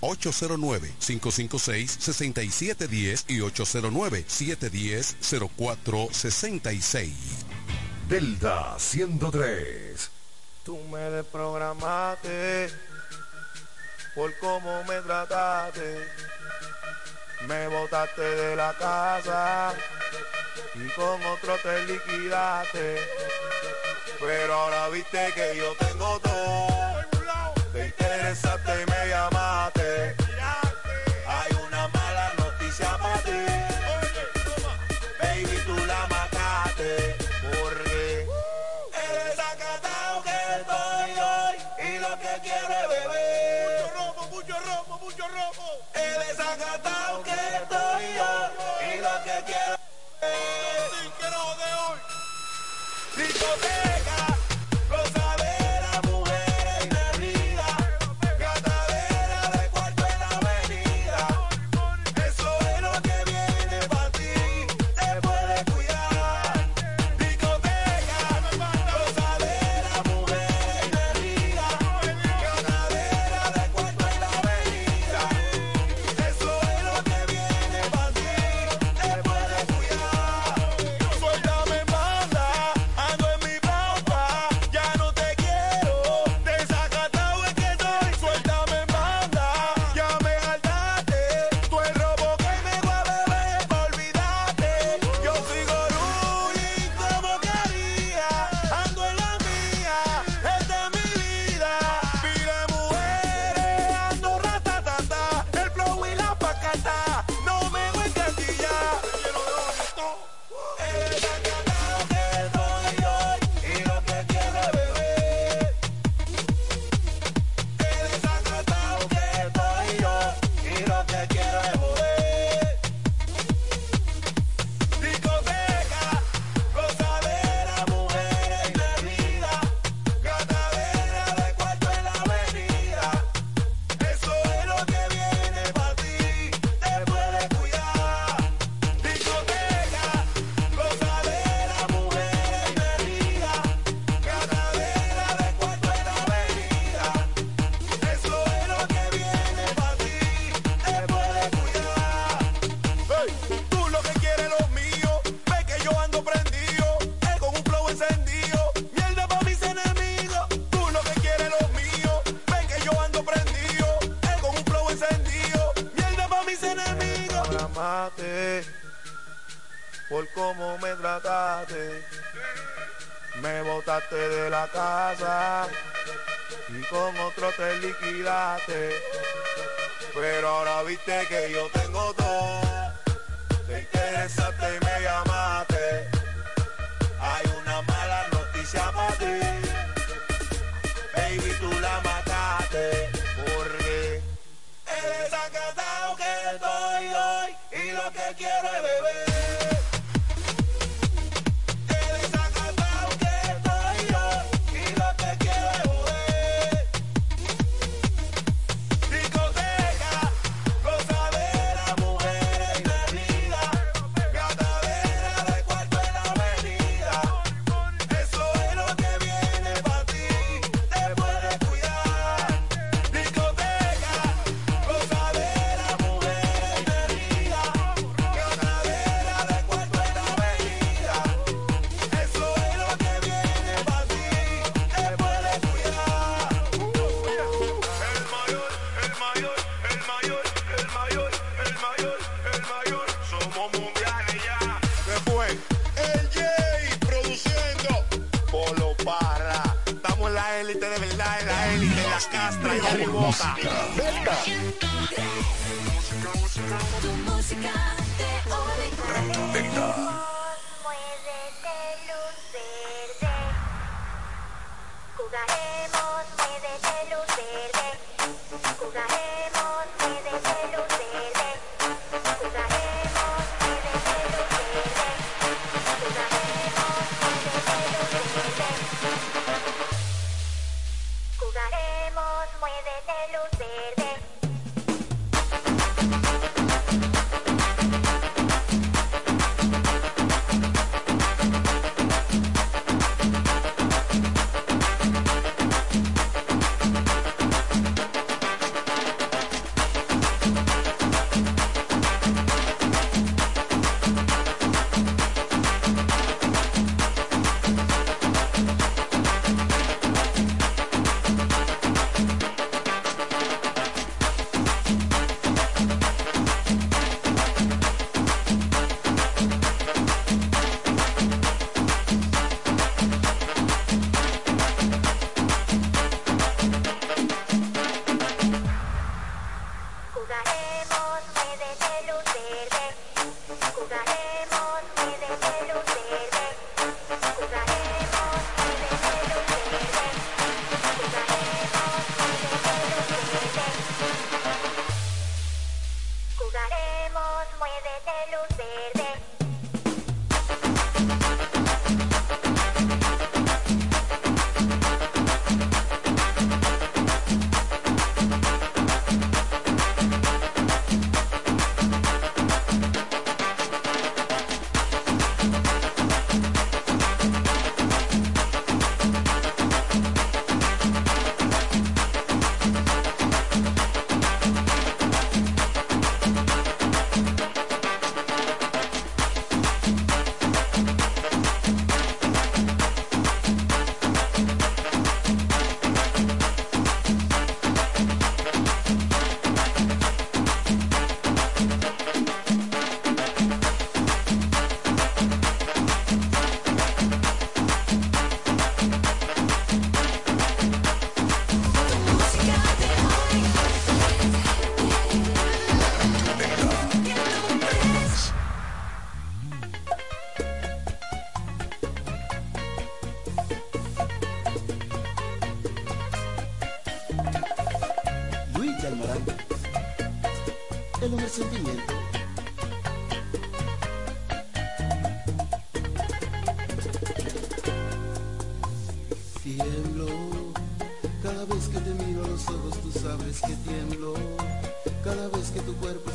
Speaker 4: 809-556-6710 y 809-710-0466.
Speaker 15: Delta 103.
Speaker 42: Tú me desprogramaste por cómo me trataste. Me botaste de la casa y con otro te liquidaste. Pero ahora viste que yo tengo todo. Te interesaste y me llamaste. Liquidaste.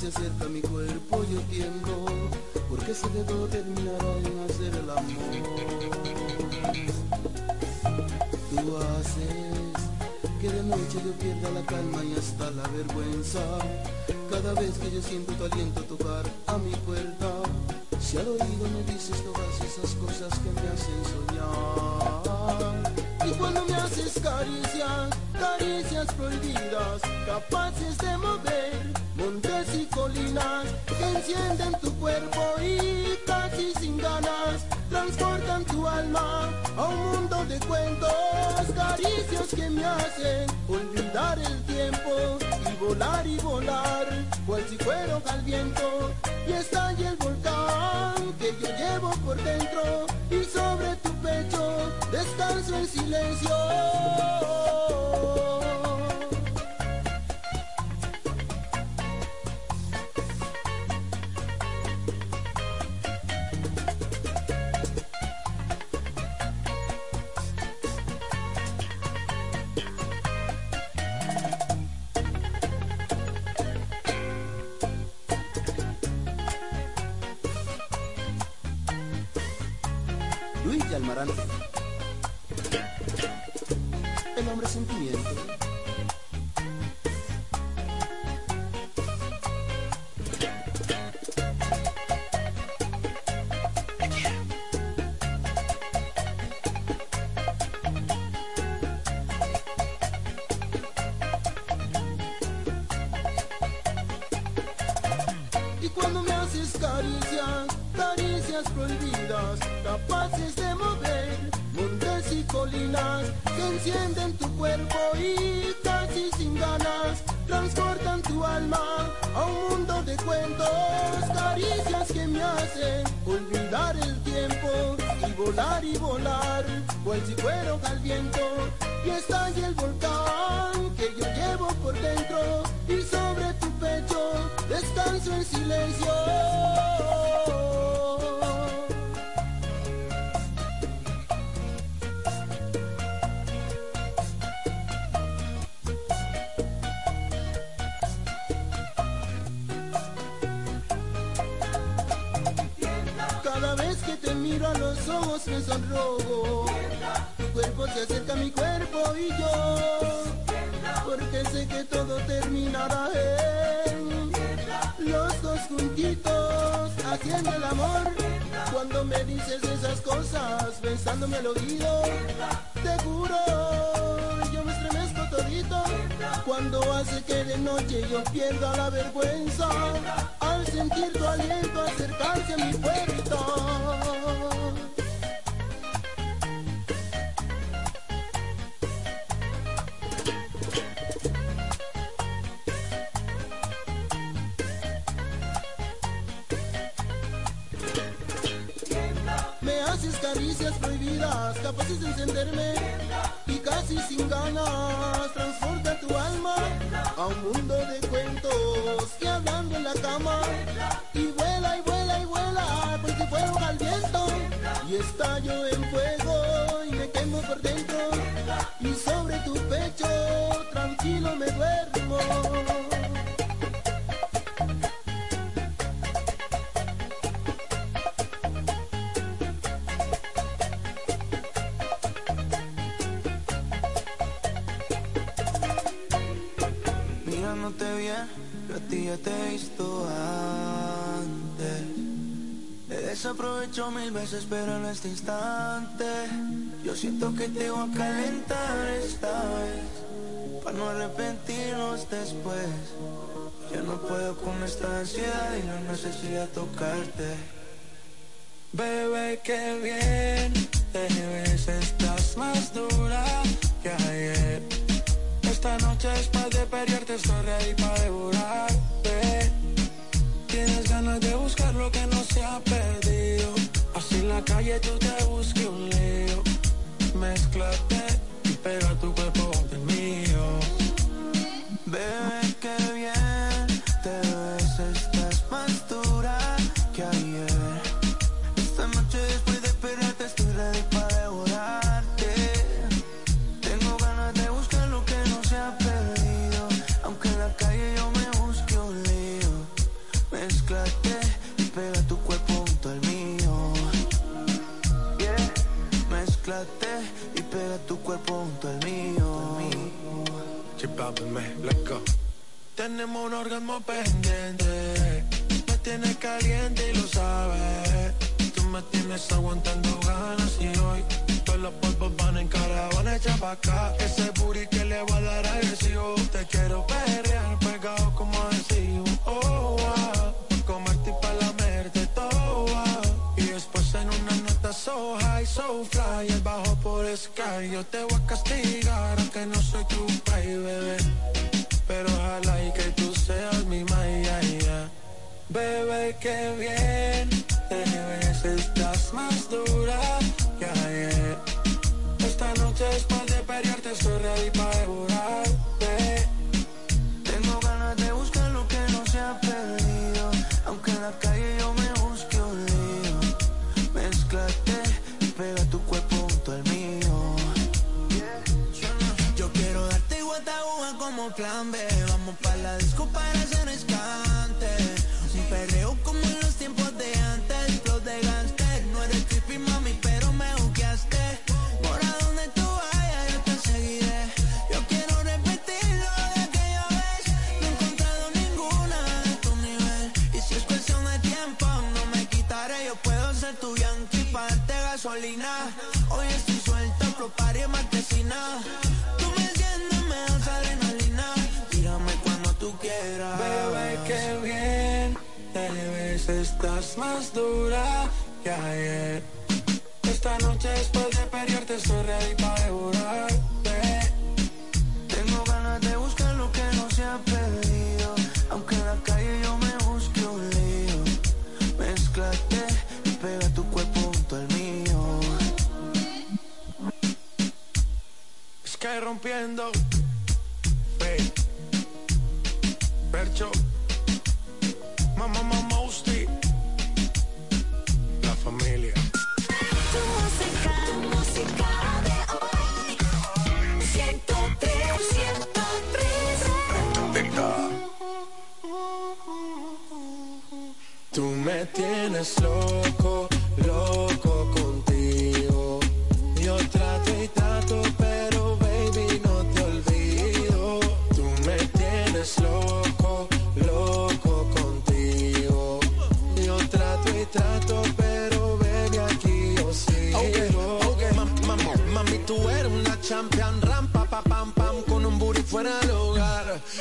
Speaker 43: Acerca mi cuerpo yo tiemblo, porque ese dedo terminará en hacer el amor. Tú haces que de noche yo pierda la calma y hasta la vergüenza. Cada vez que yo siento tu aliento tocar a mi puerta, si al oído me dices todas esas cosas que me hacen soñar. Y cuando me haces caricias, caricias prohibidas, capaces de mover y colinas que encienden tu cuerpo y casi sin ganas transportan tu alma a un mundo de cuentos, caricias que me hacen olvidar el tiempo y volar y volar, cual si fuera al viento y estalla el volcán que yo llevo por dentro y sobre tu pecho descanso en silencio.
Speaker 7: Desaprovecho mil veces, pero en este instante yo siento que te voy a calentar esta vez. Para no arrepentirnos después. Yo no puedo con esta ansiedad y la necesidad tocarte. Bebé, qué bien te ves, estás más dura que ayer. Esta noche es para de pelearte, estoy ready para devorarte. Tienes ganas de buscar lo que no se ha perdido. En la calle tú te busques un lío. Mezclate y pega tu cuerpo del mío. Bebé,
Speaker 20: Tenemos un orgasmo pendiente, me tienes caliente y lo sabes. Tú me tienes aguantando ganas y hoy todos los polvos van en caravana echa pa' acá. Ese booty que le va a dar agresivo, te quiero perrear pegado como adhesivo. Oh, wow. So high, so fly, el bajo por sky. Yo te voy a castigar aunque no soy tu pay, bebé. Pero ojalá y que tú seas mi maya, ya. Bebé, qué bien te ves, estás más dura que ayer. Esta noche es para de pelearte, estoy ready para devorarte.
Speaker 7: Gasolina. Hoy estoy suelta, pro party en marquesina. Tú me enciendes, me das adrenalina. Tírame cuando tú quieras.
Speaker 20: Bebé, qué bien te ves, estás más dura que ayer. Esta noche después de pelearte estoy ready para devorarte. Rompiendo. Hey. Percho. Mamá, mamá, Mousty. La familia.
Speaker 7: Tu música, música de hoy. 103, 103.
Speaker 20: Tú me tienes loco, loco contigo. Yo trato y trato,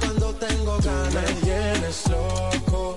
Speaker 20: Cuando tengo ganas. Me tienes loco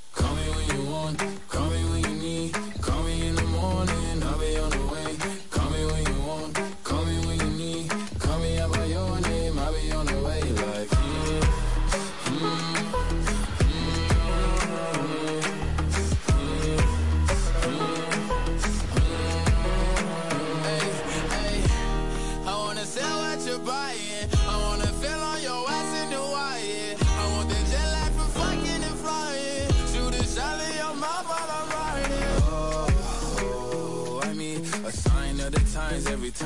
Speaker 20: Call me when you want, call me when you need. Call me in the morning,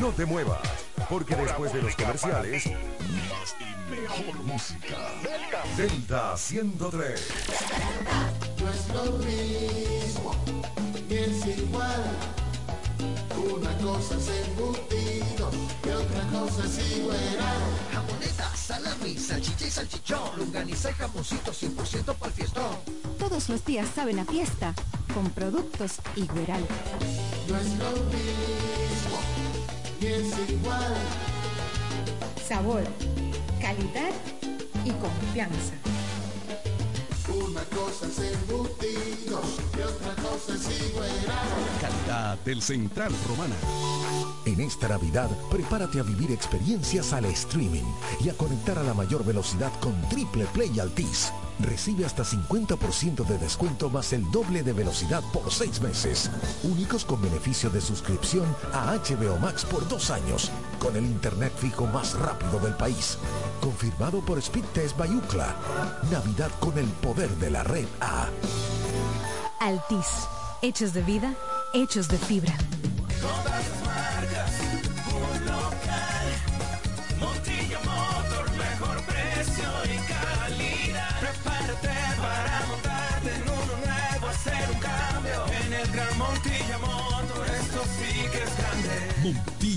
Speaker 15: No te muevas, porque después de los comerciales, mejor música. Delta 103.
Speaker 35: No es lo mismo, ni es igual. Una cosa es embutido y otra cosa es igual.
Speaker 41: Jamoneta, salami, salchicha y salchichón. Lunganiza y jamoncito 100% para el fiestón.
Speaker 13: Todos los días saben a fiesta con productos Igueral.
Speaker 35: No es lo mismo, ni es igual.
Speaker 10: Sabor, calidad y confianza.
Speaker 35: Una cosa es embutido y otra cosa es igual.
Speaker 6: Calidad del Central Romana.
Speaker 15: En esta Navidad, prepárate a vivir experiencias al streaming y a conectar a la mayor velocidad con Triple Play Altis. Recibe hasta 50% de descuento más el doble de velocidad por seis meses. Únicos con beneficio de suscripción a HBO Max por dos años, con el internet fijo más rápido del país. Confirmado por Speedtest Bayucla. Navidad con el poder de la red A.
Speaker 44: Altis. Hechos de vida, hechos de fibra.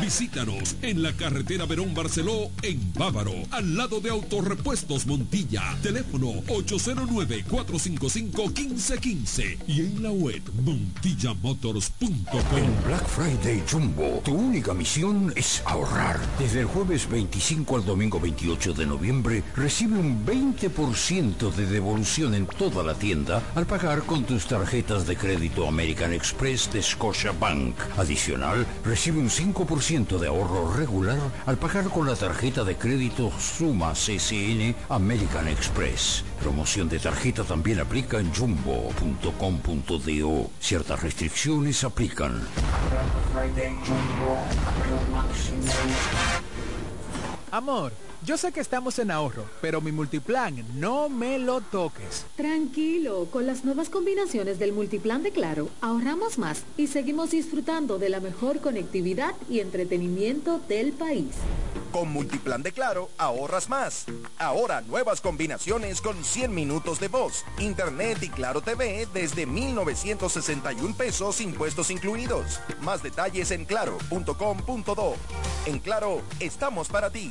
Speaker 6: Visítanos en la carretera Verón Barceló, en Bávaro, al lado de Autorepuestos Montilla. Teléfono 809-455-1515 y en la web montillamotors.com.
Speaker 45: En Black Friday Jumbo, tu única misión es ahorrar. Desde el jueves 25 al domingo 28 de noviembre, recibe un 20% de devolución en toda la tienda al pagar con tus tarjetas de crédito American Express de Scotiabank. Adicional, recibe un 5% de ahorro regular al pagar con la tarjeta de crédito Suma CCN American Express. Promoción de tarjeta también aplica en jumbo.com.do. Ciertas restricciones aplican.
Speaker 30: Amor, yo sé que estamos en ahorro, pero mi multiplan no me lo toques.
Speaker 10: Tranquilo, con las nuevas combinaciones del multiplan de Claro, ahorramos más y seguimos disfrutando de la mejor conectividad y entretenimiento del país.
Speaker 11: Con Multiplan de Claro, ahorras más. Ahora nuevas combinaciones con 100 minutos de voz, internet y Claro TV desde 1,961 pesos impuestos incluidos. Más detalles en claro.com.do. En Claro, estamos para ti.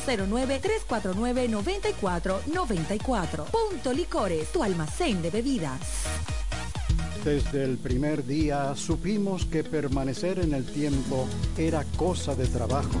Speaker 44: 809-349-9494. Punto Licores, tu almacén de bebidas.
Speaker 46: Desde el primer día supimos que permanecer en el tiempo era cosa de trabajo.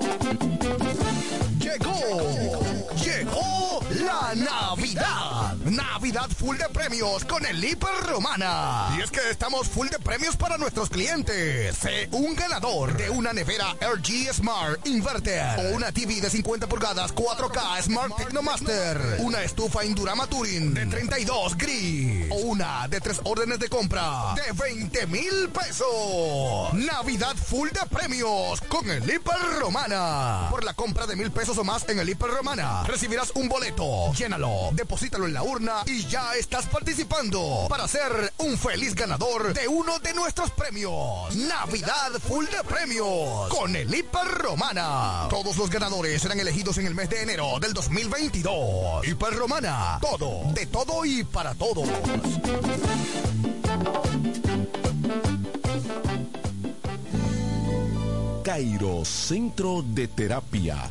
Speaker 11: thank
Speaker 47: Llegó, llegó la Navidad. Navidad full de premios con el Hiper Romana. Y es que estamos full de premios para nuestros clientes. Un ganador de una nevera LG Smart Inverter o una TV de 50 pulgadas 4K Smart Technomaster, una estufa Indurama Touring de 32 gris o una de tres órdenes de compra de 20 mil pesos. Navidad full de premios con el Hiper Romana. Por la compra de mil pesos más en el Hiper Romana, recibirás un boleto. Llénalo, deposítalo en la urna y ya estás participando para ser un feliz ganador de uno de nuestros premios. Navidad full de premios con el Hiper Romana. Todos los ganadores serán elegidos en el mes de enero del 2022. Hiper Romana, todo, de todo y para todos.
Speaker 4: Cairo Centro de Terapia.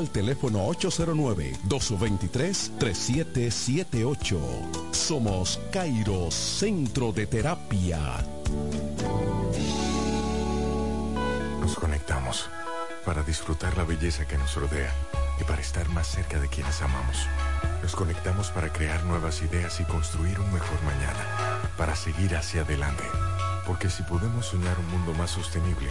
Speaker 4: al teléfono 809-223-3778. Somos Cairo Centro de Terapia.
Speaker 48: Nos conectamos para disfrutar la belleza que nos rodea y para estar más cerca de quienes amamos. Nos conectamos para crear nuevas ideas y construir un mejor mañana, para seguir hacia adelante. Porque si podemos soñar un mundo más sostenible,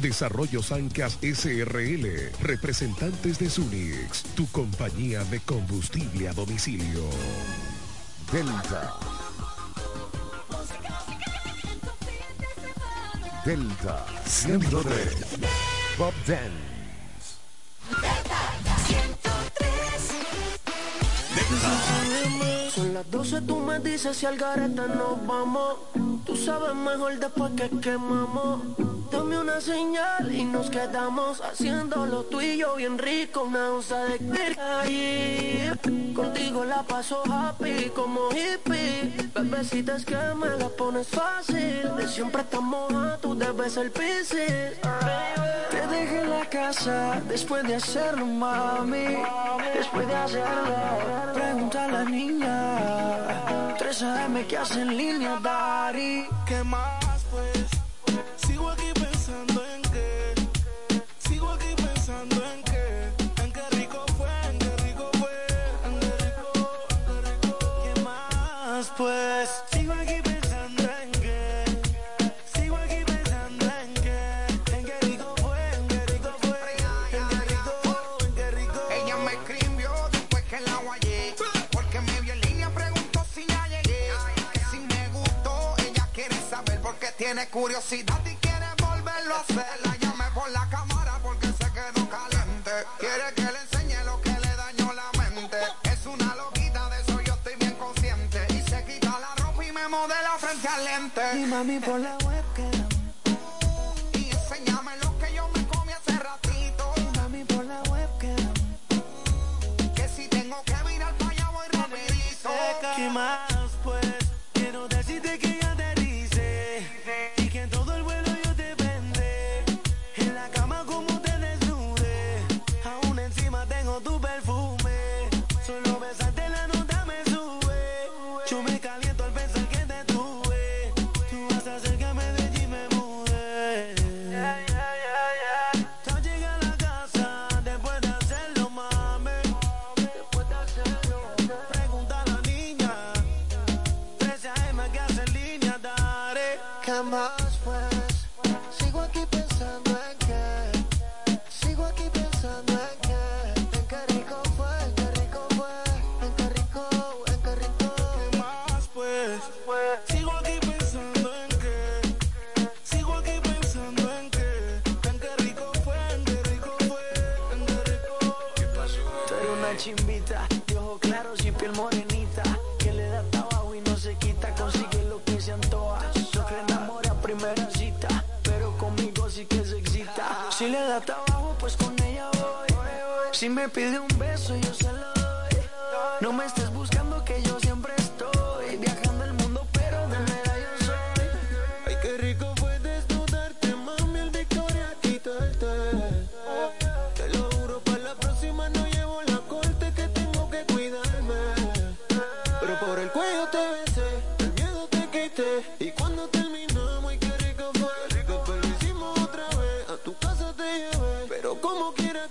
Speaker 4: Desarrollo Sancas SRL, representantes de Sunix, tu compañía de combustible a domicilio.
Speaker 15: Delta. Delta 103. Bob Dance.
Speaker 21: Son las 12, tú me dices si al gareta nos vamos. Tú sabes mejor después que quemamos. Dame una señal y nos quedamos haciéndolo tú y yo bien rico. Una onza de ahí. Contigo la paso happy como hippie. Bebecita es que me la pones fácil. De siempre estamos a tú debes el piscis. Te dejé la casa después de hacerlo, mami. Después de hacerlo, pregunta a la niña. 3 AM que hace en línea, Dari.
Speaker 40: ¿Qué más pues? Sigo aquí pensando en que Sigo aquí pensando en que En qué rico fue, en qué rico fue En qué rico, en qué rico ¿Qué más pues?
Speaker 49: Curiosidad y quiere volverlo a hacer. La llamé por la cámara porque se quedó caliente. Quiere que le enseñe lo que le dañó la mente. Es una loquita, de eso yo estoy bien consciente. Y se quita la ropa y me modela frente al lente.
Speaker 21: Y mami por la
Speaker 49: me
Speaker 21: pide un beso yo se lo doy No me estés buscando que yo siempre estoy Viajando el mundo pero de nada yo soy
Speaker 40: Ay, qué rico fue desnudarte, mami, el Victoria quitarte. Te lo juro, para la próxima no llevo la corte que tengo que cuidarme. Pero por el cuello te besé, el miedo te quité. Y cuando terminamos, ay, qué rico fue. Después lo hicimos otra vez, a tu casa te llevé. Pero como quiera,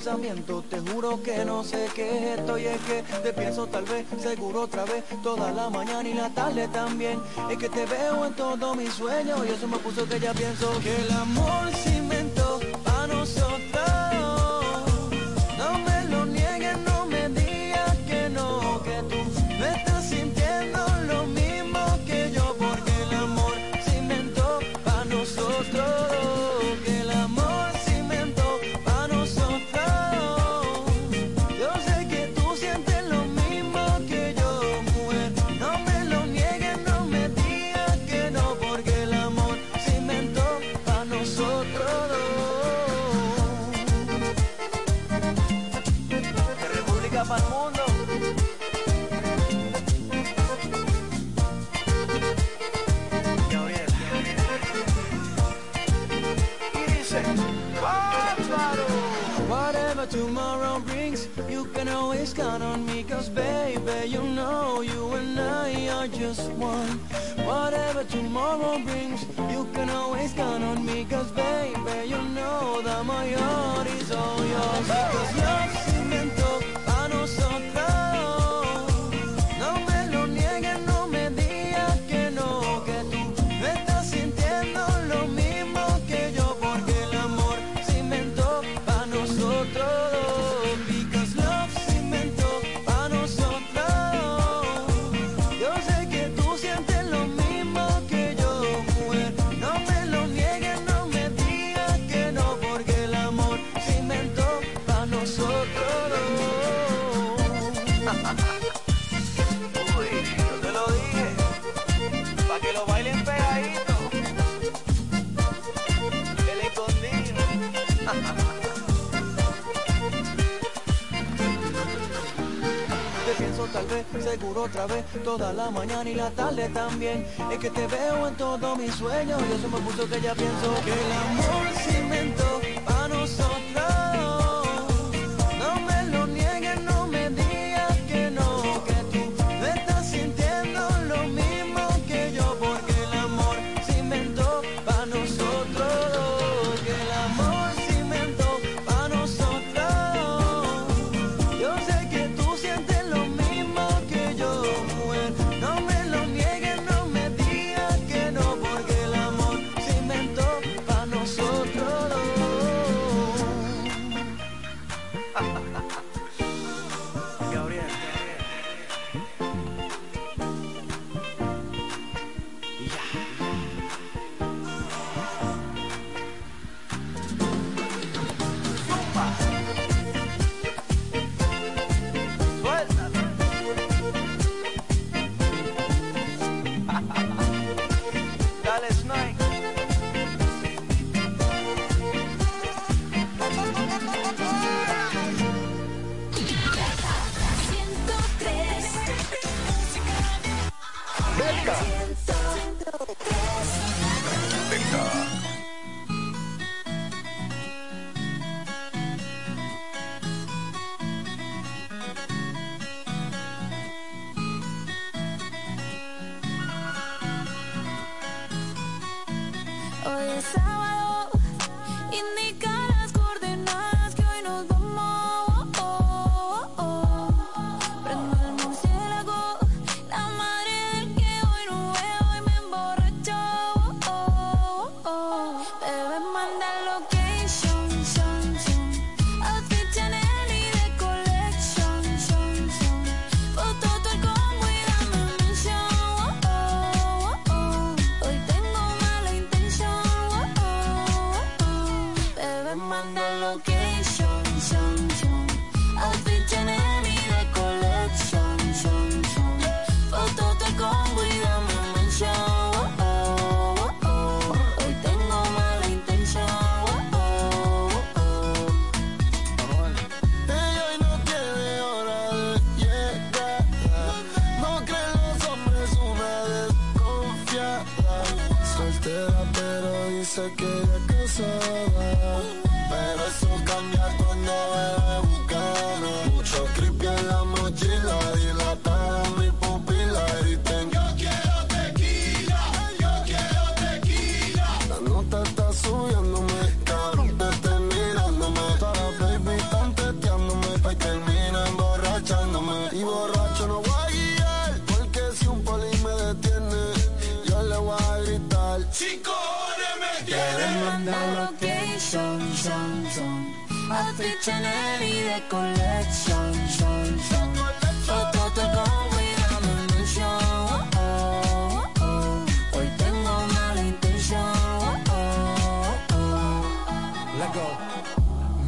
Speaker 40: Te
Speaker 21: juro que no sé qué es esto Y es que te pienso tal vez, seguro otra vez Toda la mañana y la tarde también. Es que te veo en todo mi sueño Y eso me puso que ya pienso que el amor sí seguro otra vez, toda la mañana y la tarde también. Es que te veo en todos mis sueños y eso me puso que ya pienso que el amor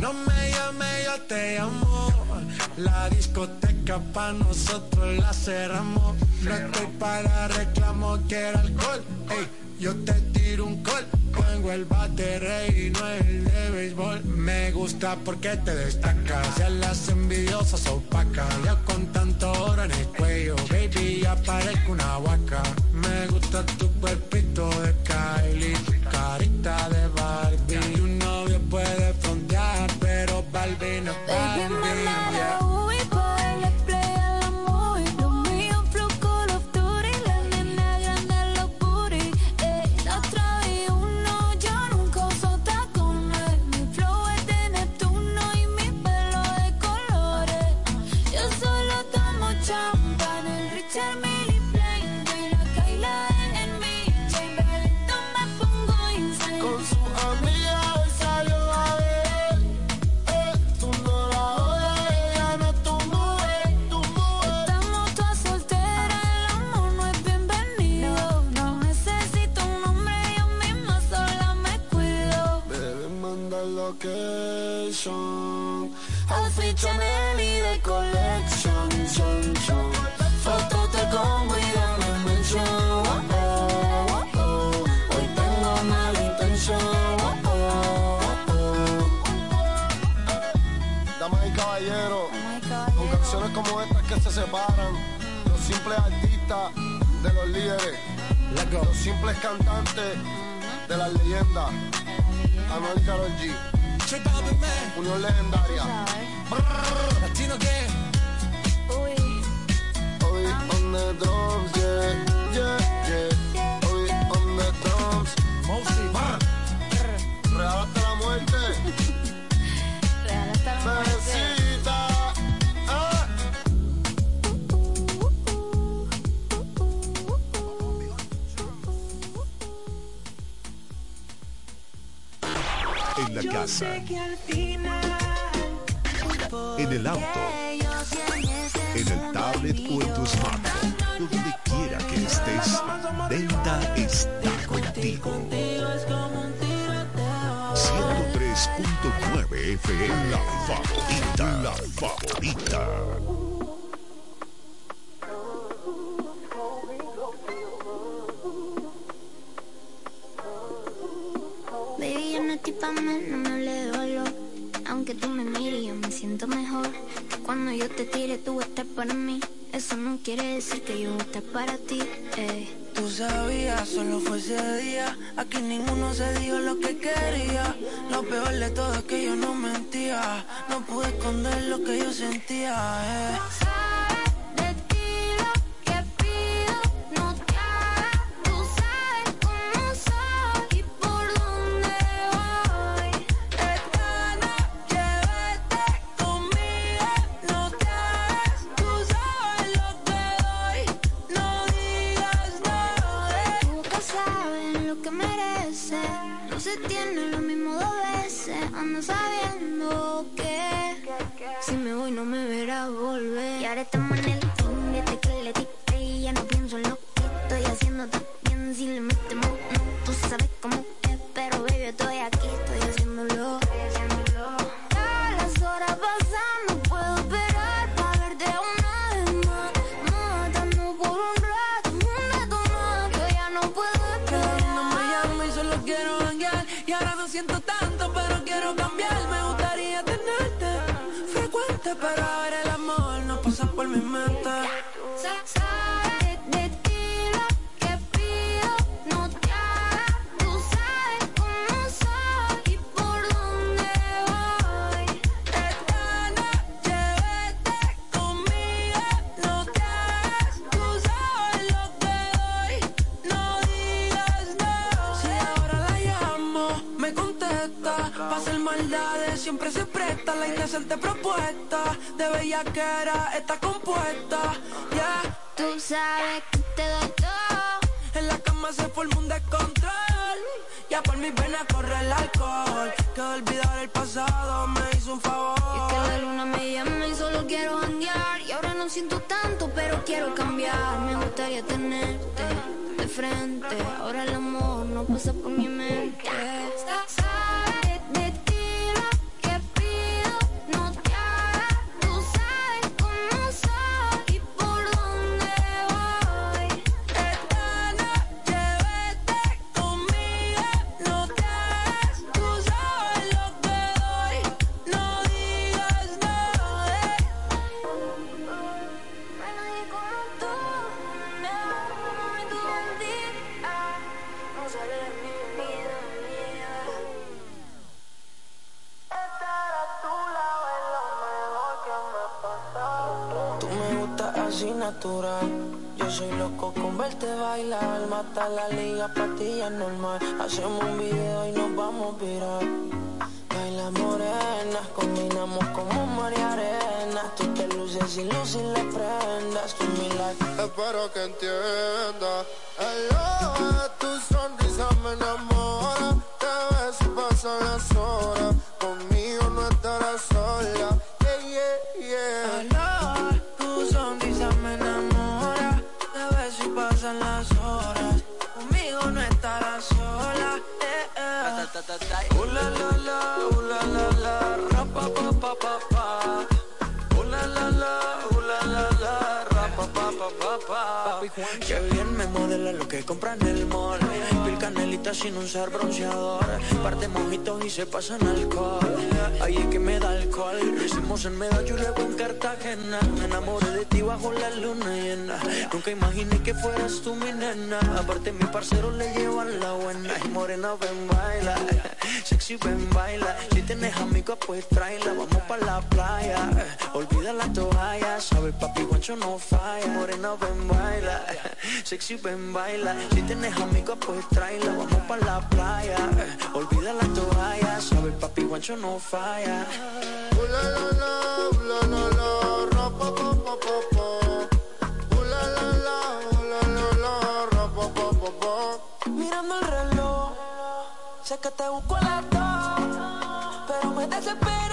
Speaker 21: No me
Speaker 50: llame, yo te amo. La discoteca pa' nosotros la cerramos. No estoy para reclamo, quiero alcohol. Ey, yo te tiro un call. Pongo el bate rey y no el de béisbol. Me gusta porque te destacas. Ya las envidiosas opacas. Ya con tanto oro en el cuello, baby, ya parezco una vaca. Me gusta tu cuerpito de Kylie, tu carita de Barbie. Barbie
Speaker 51: no
Speaker 35: separan, los simples artistas de los líderes, los simples cantantes de las leyendas, Anuel y Karol G, Unión Legendaria,
Speaker 50: Latino Gang.
Speaker 35: Hoy on the drums, yeah, yeah, yeah, hoy on the drums, Real hasta la muerte, Bebecita,
Speaker 15: en el auto, en el tablet o en tu smartphone, donde quiera que estés, Delta está contigo. 103.9 FM, la favorita, la favorita.
Speaker 51: Baby, yo no siento mejor. Cuando yo te tire, tú vas a estar para mí. Eso no quiere decir que yo estar para ti. eh.
Speaker 21: Tú sabías, solo fue ese día. Aquí ninguno se dijo lo que quería. Lo peor de todo es que yo no mentía. No pude esconder lo que yo sentía. eh.
Speaker 36: Ando sabiendo que si me voy no me verás volver. Y ahora estamos en el fin desde que le y ya no pienso en lo que estoy haciendo también. Si le metemos, no, tú sabes cómo es, pero baby, estoy aquí, estoy haciéndolo. Ya las horas pasan, no puedo esperar para verte una vez más. Matando por un rato, un rato más. Yo ya no puedo esperar.
Speaker 21: No me llamo y solo quiero janguear Y ahora no siento tanto, pero quiero cambiar Me gustaría tenerte frecuente Pero siempre se presta La hacerte propuesta De bellaquera está compuesta Yeah
Speaker 36: Tú sabes que te doy todo.
Speaker 21: En la cama se forma un descontrol Ya por mis venas corre el alcohol Que olvidar el pasado me hizo un favor
Speaker 36: Y es que la luna me llama y solo quiero janguear. Y ahora no siento tanto, pero quiero cambiar. Me gustaría tenerte de frente. Ahora el amor no pasa por mi mente.
Speaker 21: Yo soy loco con verte bailar. Mata la liga, patilla normal. Hacemos un video y nos vamos a virar. Baila morenas, combinamos como María Arena. Tú te luces y luces le prendas. Tú mi life.
Speaker 35: Espero que entienda. Hello, tu sonrisa me enamora. Te ves y pasan las horas. Conmigo no estarás
Speaker 21: eh. Uh, la, la, la, la, la, la. Qué bien me modela lo que compra en el mall. Pil canelita sin usar bronceador. Parte mojitos y se pasan alcohol. Ahí es que me da alcohol. Lo hicimos en Medallo y luego en Cartagena. Me enamoré de ti bajo la luna llena. Nunca imaginé que fueras tú mi nena. Aparte mi parcero le llevan la buena. Y morena ven baila. Sexy ven baila. Si tienes amigos pues tráela. Vamos pa' la playa. Olvida la toalla. Sabe papi guancho no falla. Morena ven baila. Sexy ven baila. Si tienes amigos pues tráela. Vamos pa' la playa. Olvida la toalla. Sabe papi guancho no falla.
Speaker 35: La, la, la, la, la, la,
Speaker 21: Sé que te busco a las. Pero me desespero.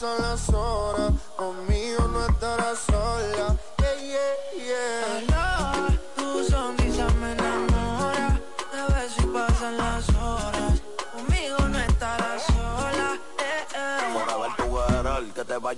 Speaker 35: Ves y pasan las horas.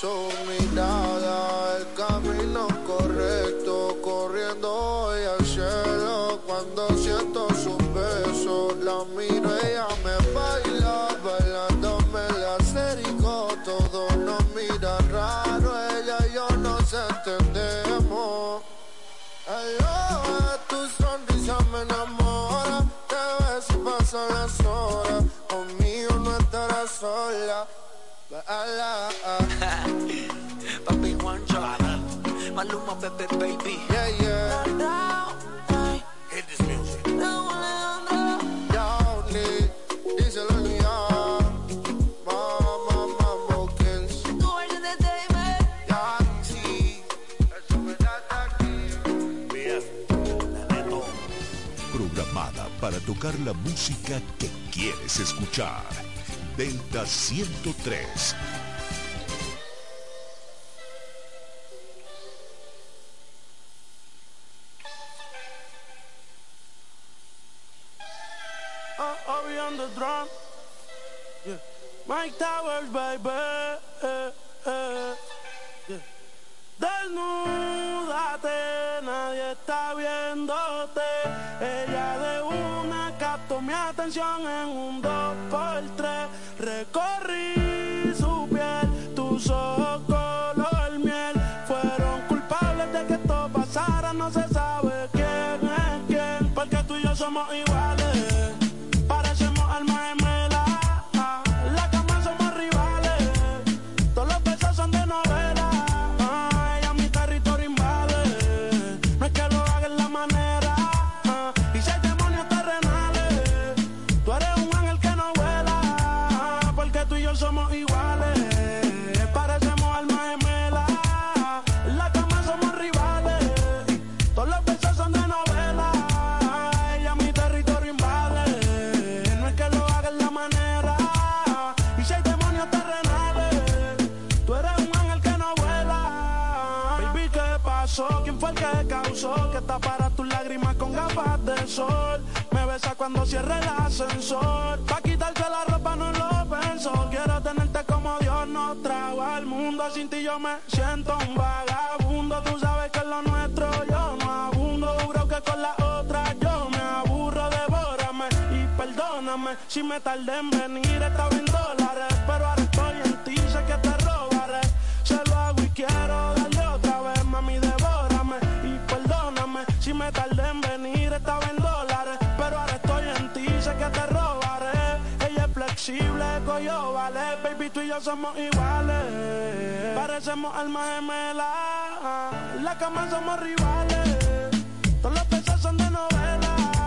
Speaker 35: su mirada, el camino correcto, corriendo hoy al cielo. Cuando siento sus besos, la miro, ella me baila, bailándome la acerico. Todo nos mira raro, ella y yo nos entendemos. Aloha, tu sonrisa me enamora, te ves pasan las horas, conmigo no estarás sola.
Speaker 21: Papi Juancho, Maluma, Pepe, baby.
Speaker 35: Yeah, yeah. No, no.
Speaker 52: Hit this music.
Speaker 35: No,
Speaker 15: Programada para tocar la música que quieres escuchar. Delta 103.
Speaker 40: Uh, Mike Towers, baby. Eh, eh, yeah. Desnúdate, nadie está viéndote. Ella de una captó mi atención en un 2x3. Recorrí su piel, tus ojos. Me besa cuando cierre el ascensor. Pa' quitarte la ropa no lo pienso. Quiero tenerte como Dios nos trajo al mundo. Sin ti yo me siento un vagabundo. Tú sabes que es lo nuestro yo no abundo. Juro que con la otra yo me aburro. Devórame y perdóname si me tardé en venir. Está bien. imposible, coyo, vale. Baby, tú y yo somos iguales. Parecemos almas gemelas. En la cama somos rivales. Todos los pesos son de novela.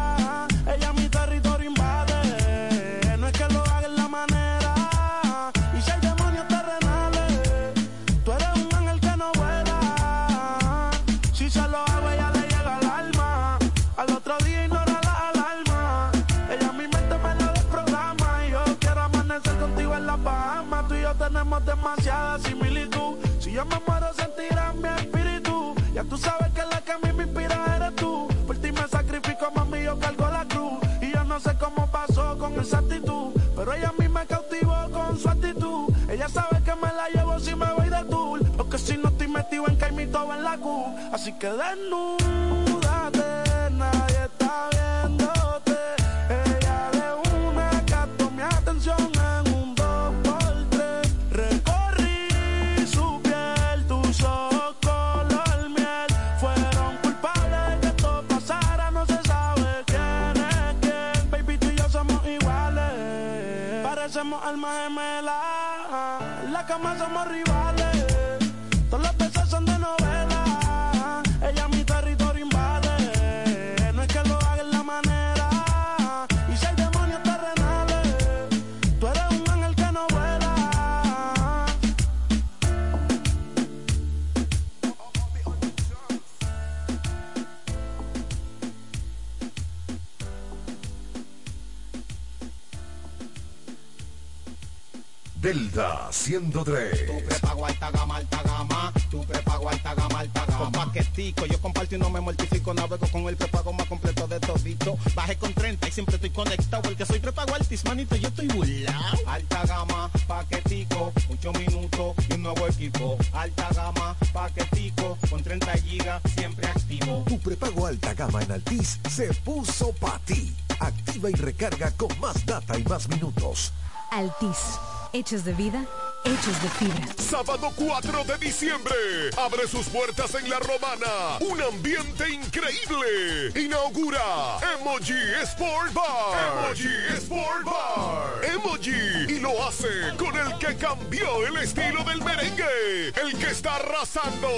Speaker 15: 103.
Speaker 5: Tu prepago alta gama, alta gama. Tu prepago alta gama, alta gama. Con paquetico, yo comparto y no me mortifico. Navego con el prepago más completo de todito. Bajé con 30 y siempre estoy conectado. Porque soy prepago altis, manito, yo estoy burlao. Alta gama, paquetico, 8 minutos y un nuevo equipo. Alta gama, paquetico, con 30 gigas, siempre activo.
Speaker 15: Tu prepago alta gama en Altis se puso para ti. Activa y recarga con más data y más minutos.
Speaker 13: Altis hechos de vida, hechos de fibra.
Speaker 6: Sábado 4 de diciembre. Abre sus puertas en La Romana. Un ambiente increíble. Inaugura Emoji Sport Bar. Emoji Sport Bar. Emoji. Y lo hace con el que cambió el estilo del merengue. El que está arrasando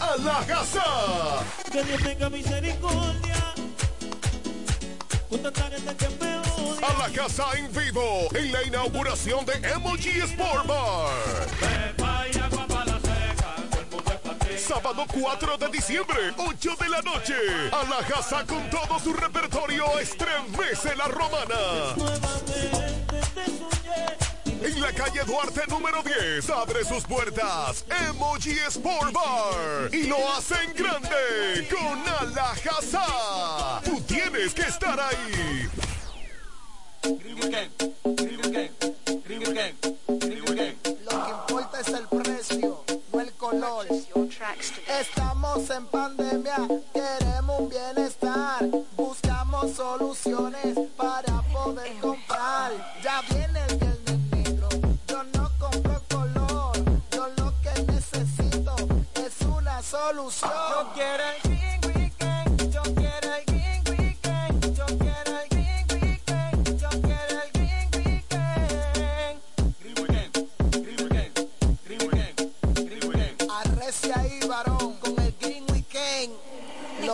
Speaker 6: a la casa.
Speaker 53: Que Dios tenga misericordia. Con tanta gente que me odia.
Speaker 6: A la casa en vivo en la inauguración de Emoji Sport Bar. Sábado 4 de diciembre, 8 de la noche. A la casa con todo su repertorio estremece la romana. En la calle Duarte número 10 abre sus puertas Emoji Sport Bar y lo hacen grande con Alajazá. Tú tienes que estar ahí.
Speaker 2: Lo que importa es el precio, no el color. Estamos en pandemia, queremos un bienestar. Buscamos soluciones para poder comprar. Ya viene el viernes negro, yo no compro color. Yo lo que necesito es una solución.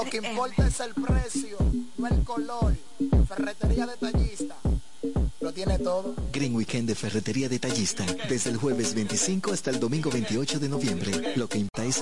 Speaker 2: Lo que importa es el precio, no el color. Ferretería detallista. Lo tiene todo.
Speaker 8: Green Weekend de Ferretería Detallista. Desde el jueves 25 hasta el domingo 28 de noviembre. Lo que importa es